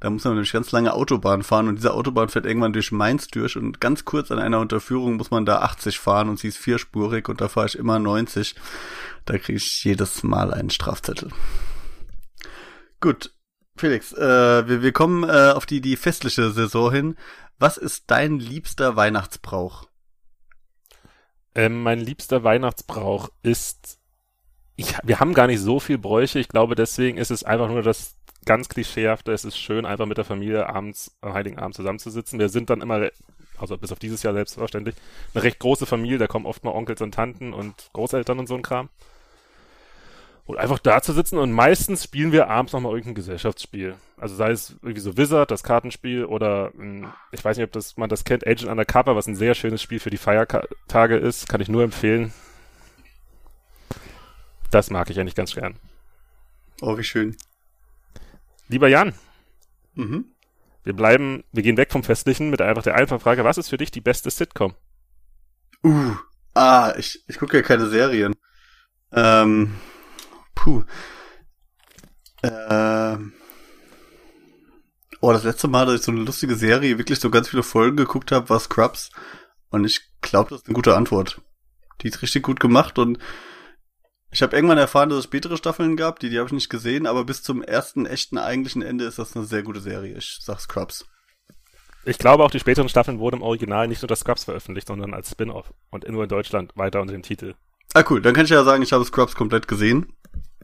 Da muss man nämlich ganz lange Autobahn fahren und diese Autobahn fährt irgendwann durch Mainz durch und ganz kurz an einer Unterführung muss man da 80 fahren und sie ist vierspurig und da fahre ich immer 90. Da kriege ich jedes Mal einen Strafzettel. Gut, Felix, äh, wir, wir kommen äh, auf die, die festliche Saison hin. Was ist dein liebster Weihnachtsbrauch? Ähm, mein liebster Weihnachtsbrauch ist, ich, wir haben gar nicht so viel Bräuche. Ich glaube, deswegen ist es einfach nur das ganz klischeehafte. Es ist schön, einfach mit der Familie abends, am Heiligen Abend zusammenzusitzen. Wir sind dann immer, also bis auf dieses Jahr selbstverständlich, eine recht große Familie. Da kommen oft mal Onkels und Tanten und Großeltern und so ein Kram. Und einfach da zu sitzen und meistens spielen wir abends nochmal irgendein Gesellschaftsspiel. Also sei es irgendwie so Wizard, das Kartenspiel oder ich weiß nicht, ob das, man das kennt, Agent Undercover, was ein sehr schönes Spiel für die Feiertage ist, kann ich nur empfehlen. Das mag ich eigentlich ganz gern. Oh, wie schön. Lieber Jan, Mhm. wir bleiben, wir gehen weg vom Festlichen mit einfach der einfachen Frage, was ist für dich die beste Sitcom? Uh, ah, ich, ich gucke ja keine Serien. Ähm, puh. Ähm. Oh, das letzte Mal, dass ich so eine lustige Serie wirklich so ganz viele Folgen geguckt habe, war Scrubs. Und ich glaube, das ist eine gute Antwort. Die ist richtig gut gemacht und ich habe irgendwann erfahren, dass es spätere Staffeln gab, die, die habe ich nicht gesehen, aber bis zum ersten echten eigentlichen Ende ist das eine sehr gute Serie. Ich sag Scrubs. Ich glaube auch die späteren Staffeln wurden im Original nicht nur das Scrubs veröffentlicht, sondern als Spin-off und nur in Deutschland weiter unter dem Titel. Ah, cool. Dann kann ich ja sagen, ich habe Scrubs komplett gesehen.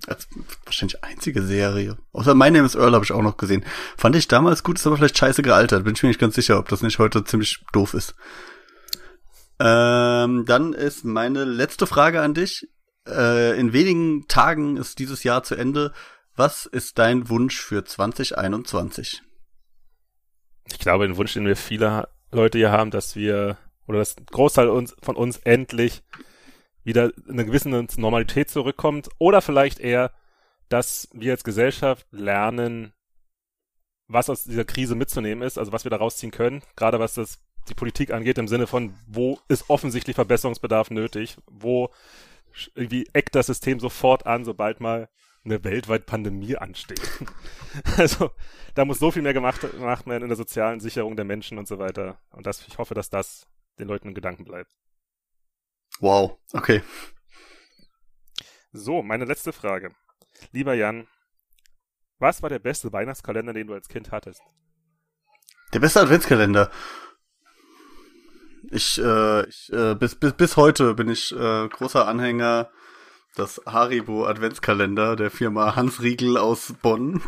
Als wahrscheinlich einzige Serie. Außer My Name is Earl habe ich auch noch gesehen. Fand ich damals gut, ist aber vielleicht scheiße gealtert. Bin ich mir nicht ganz sicher, ob das nicht heute ziemlich doof ist. Ähm, dann ist meine letzte Frage an dich. Äh, in wenigen Tagen ist dieses Jahr zu Ende. Was ist dein Wunsch für 2021? Ich glaube, den Wunsch, den wir viele Leute hier haben, dass wir, oder dass ein Großteil uns, von uns endlich wieder in eine gewisse Normalität zurückkommt. Oder vielleicht eher, dass wir als Gesellschaft lernen, was aus dieser Krise mitzunehmen ist, also was wir da rausziehen können, gerade was das die Politik angeht, im Sinne von, wo ist offensichtlich Verbesserungsbedarf nötig, wo irgendwie eckt das System sofort an, sobald mal eine weltweite Pandemie ansteht. [laughs] Also, da muss so viel mehr gemacht, gemacht werden in der sozialen Sicherung der Menschen und so weiter. Und das, ich hoffe, dass das den Leuten im Gedanken bleibt. Wow, okay. So, meine letzte Frage. Lieber Jan, was war der beste Weihnachtskalender, den du als Kind hattest? Der beste Adventskalender. Ich, äh, ich äh, bis, bis, bis heute bin ich äh, großer Anhänger das Haribo Adventskalender der Firma Hans Riegel aus Bonn,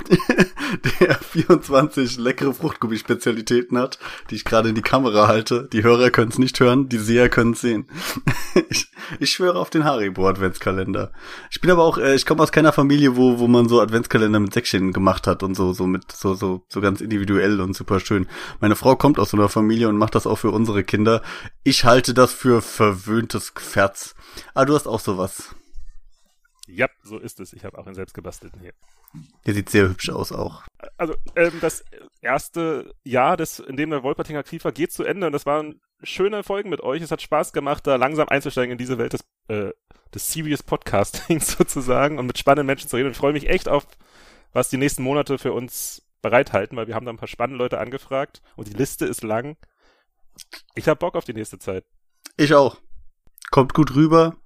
[laughs] der 24 leckere Fruchtgummi-Spezialitäten hat, die ich gerade in die Kamera halte. Die Hörer können es nicht hören, die Seher können es sehen. [laughs] ich, ich schwöre auf den Haribo Adventskalender. Ich bin aber auch, äh, ich komme aus keiner Familie, wo wo man so Adventskalender mit Säckchen gemacht hat und so so mit so so so ganz individuell und super schön. Meine Frau kommt aus so einer Familie und macht das auch für unsere Kinder. Ich halte das für verwöhntes Gefährts. Ah, du hast auch sowas. Ja, so ist es. Ich habe auch einen selbstgebastelten hier. Der sieht sehr hübsch aus auch. Also ähm, das erste Jahr, des, in dem der Wolpertinger Kiefer geht zu Ende und das waren schöne Folgen mit euch. Es hat Spaß gemacht, da langsam einzusteigen in diese Welt des, äh, des Serious Podcastings [laughs] sozusagen und mit spannenden Menschen zu reden. Und ich freue mich echt auf, was die nächsten Monate für uns bereithalten, weil wir haben da ein paar spannende Leute angefragt und die Liste ist lang. Ich habe Bock auf die nächste Zeit. Ich auch. Kommt gut rüber.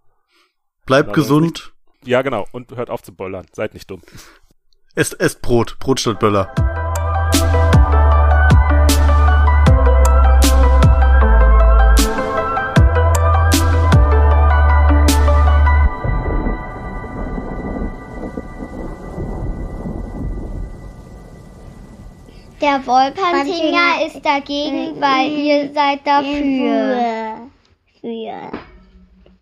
Bleibt gesund. Ja, genau. Und hört auf zu bollern. Seid nicht dumm. Esst, esst Brot. Brot statt Böller. Der Wolpertinger ist dagegen, weil ihr seid dafür. Für.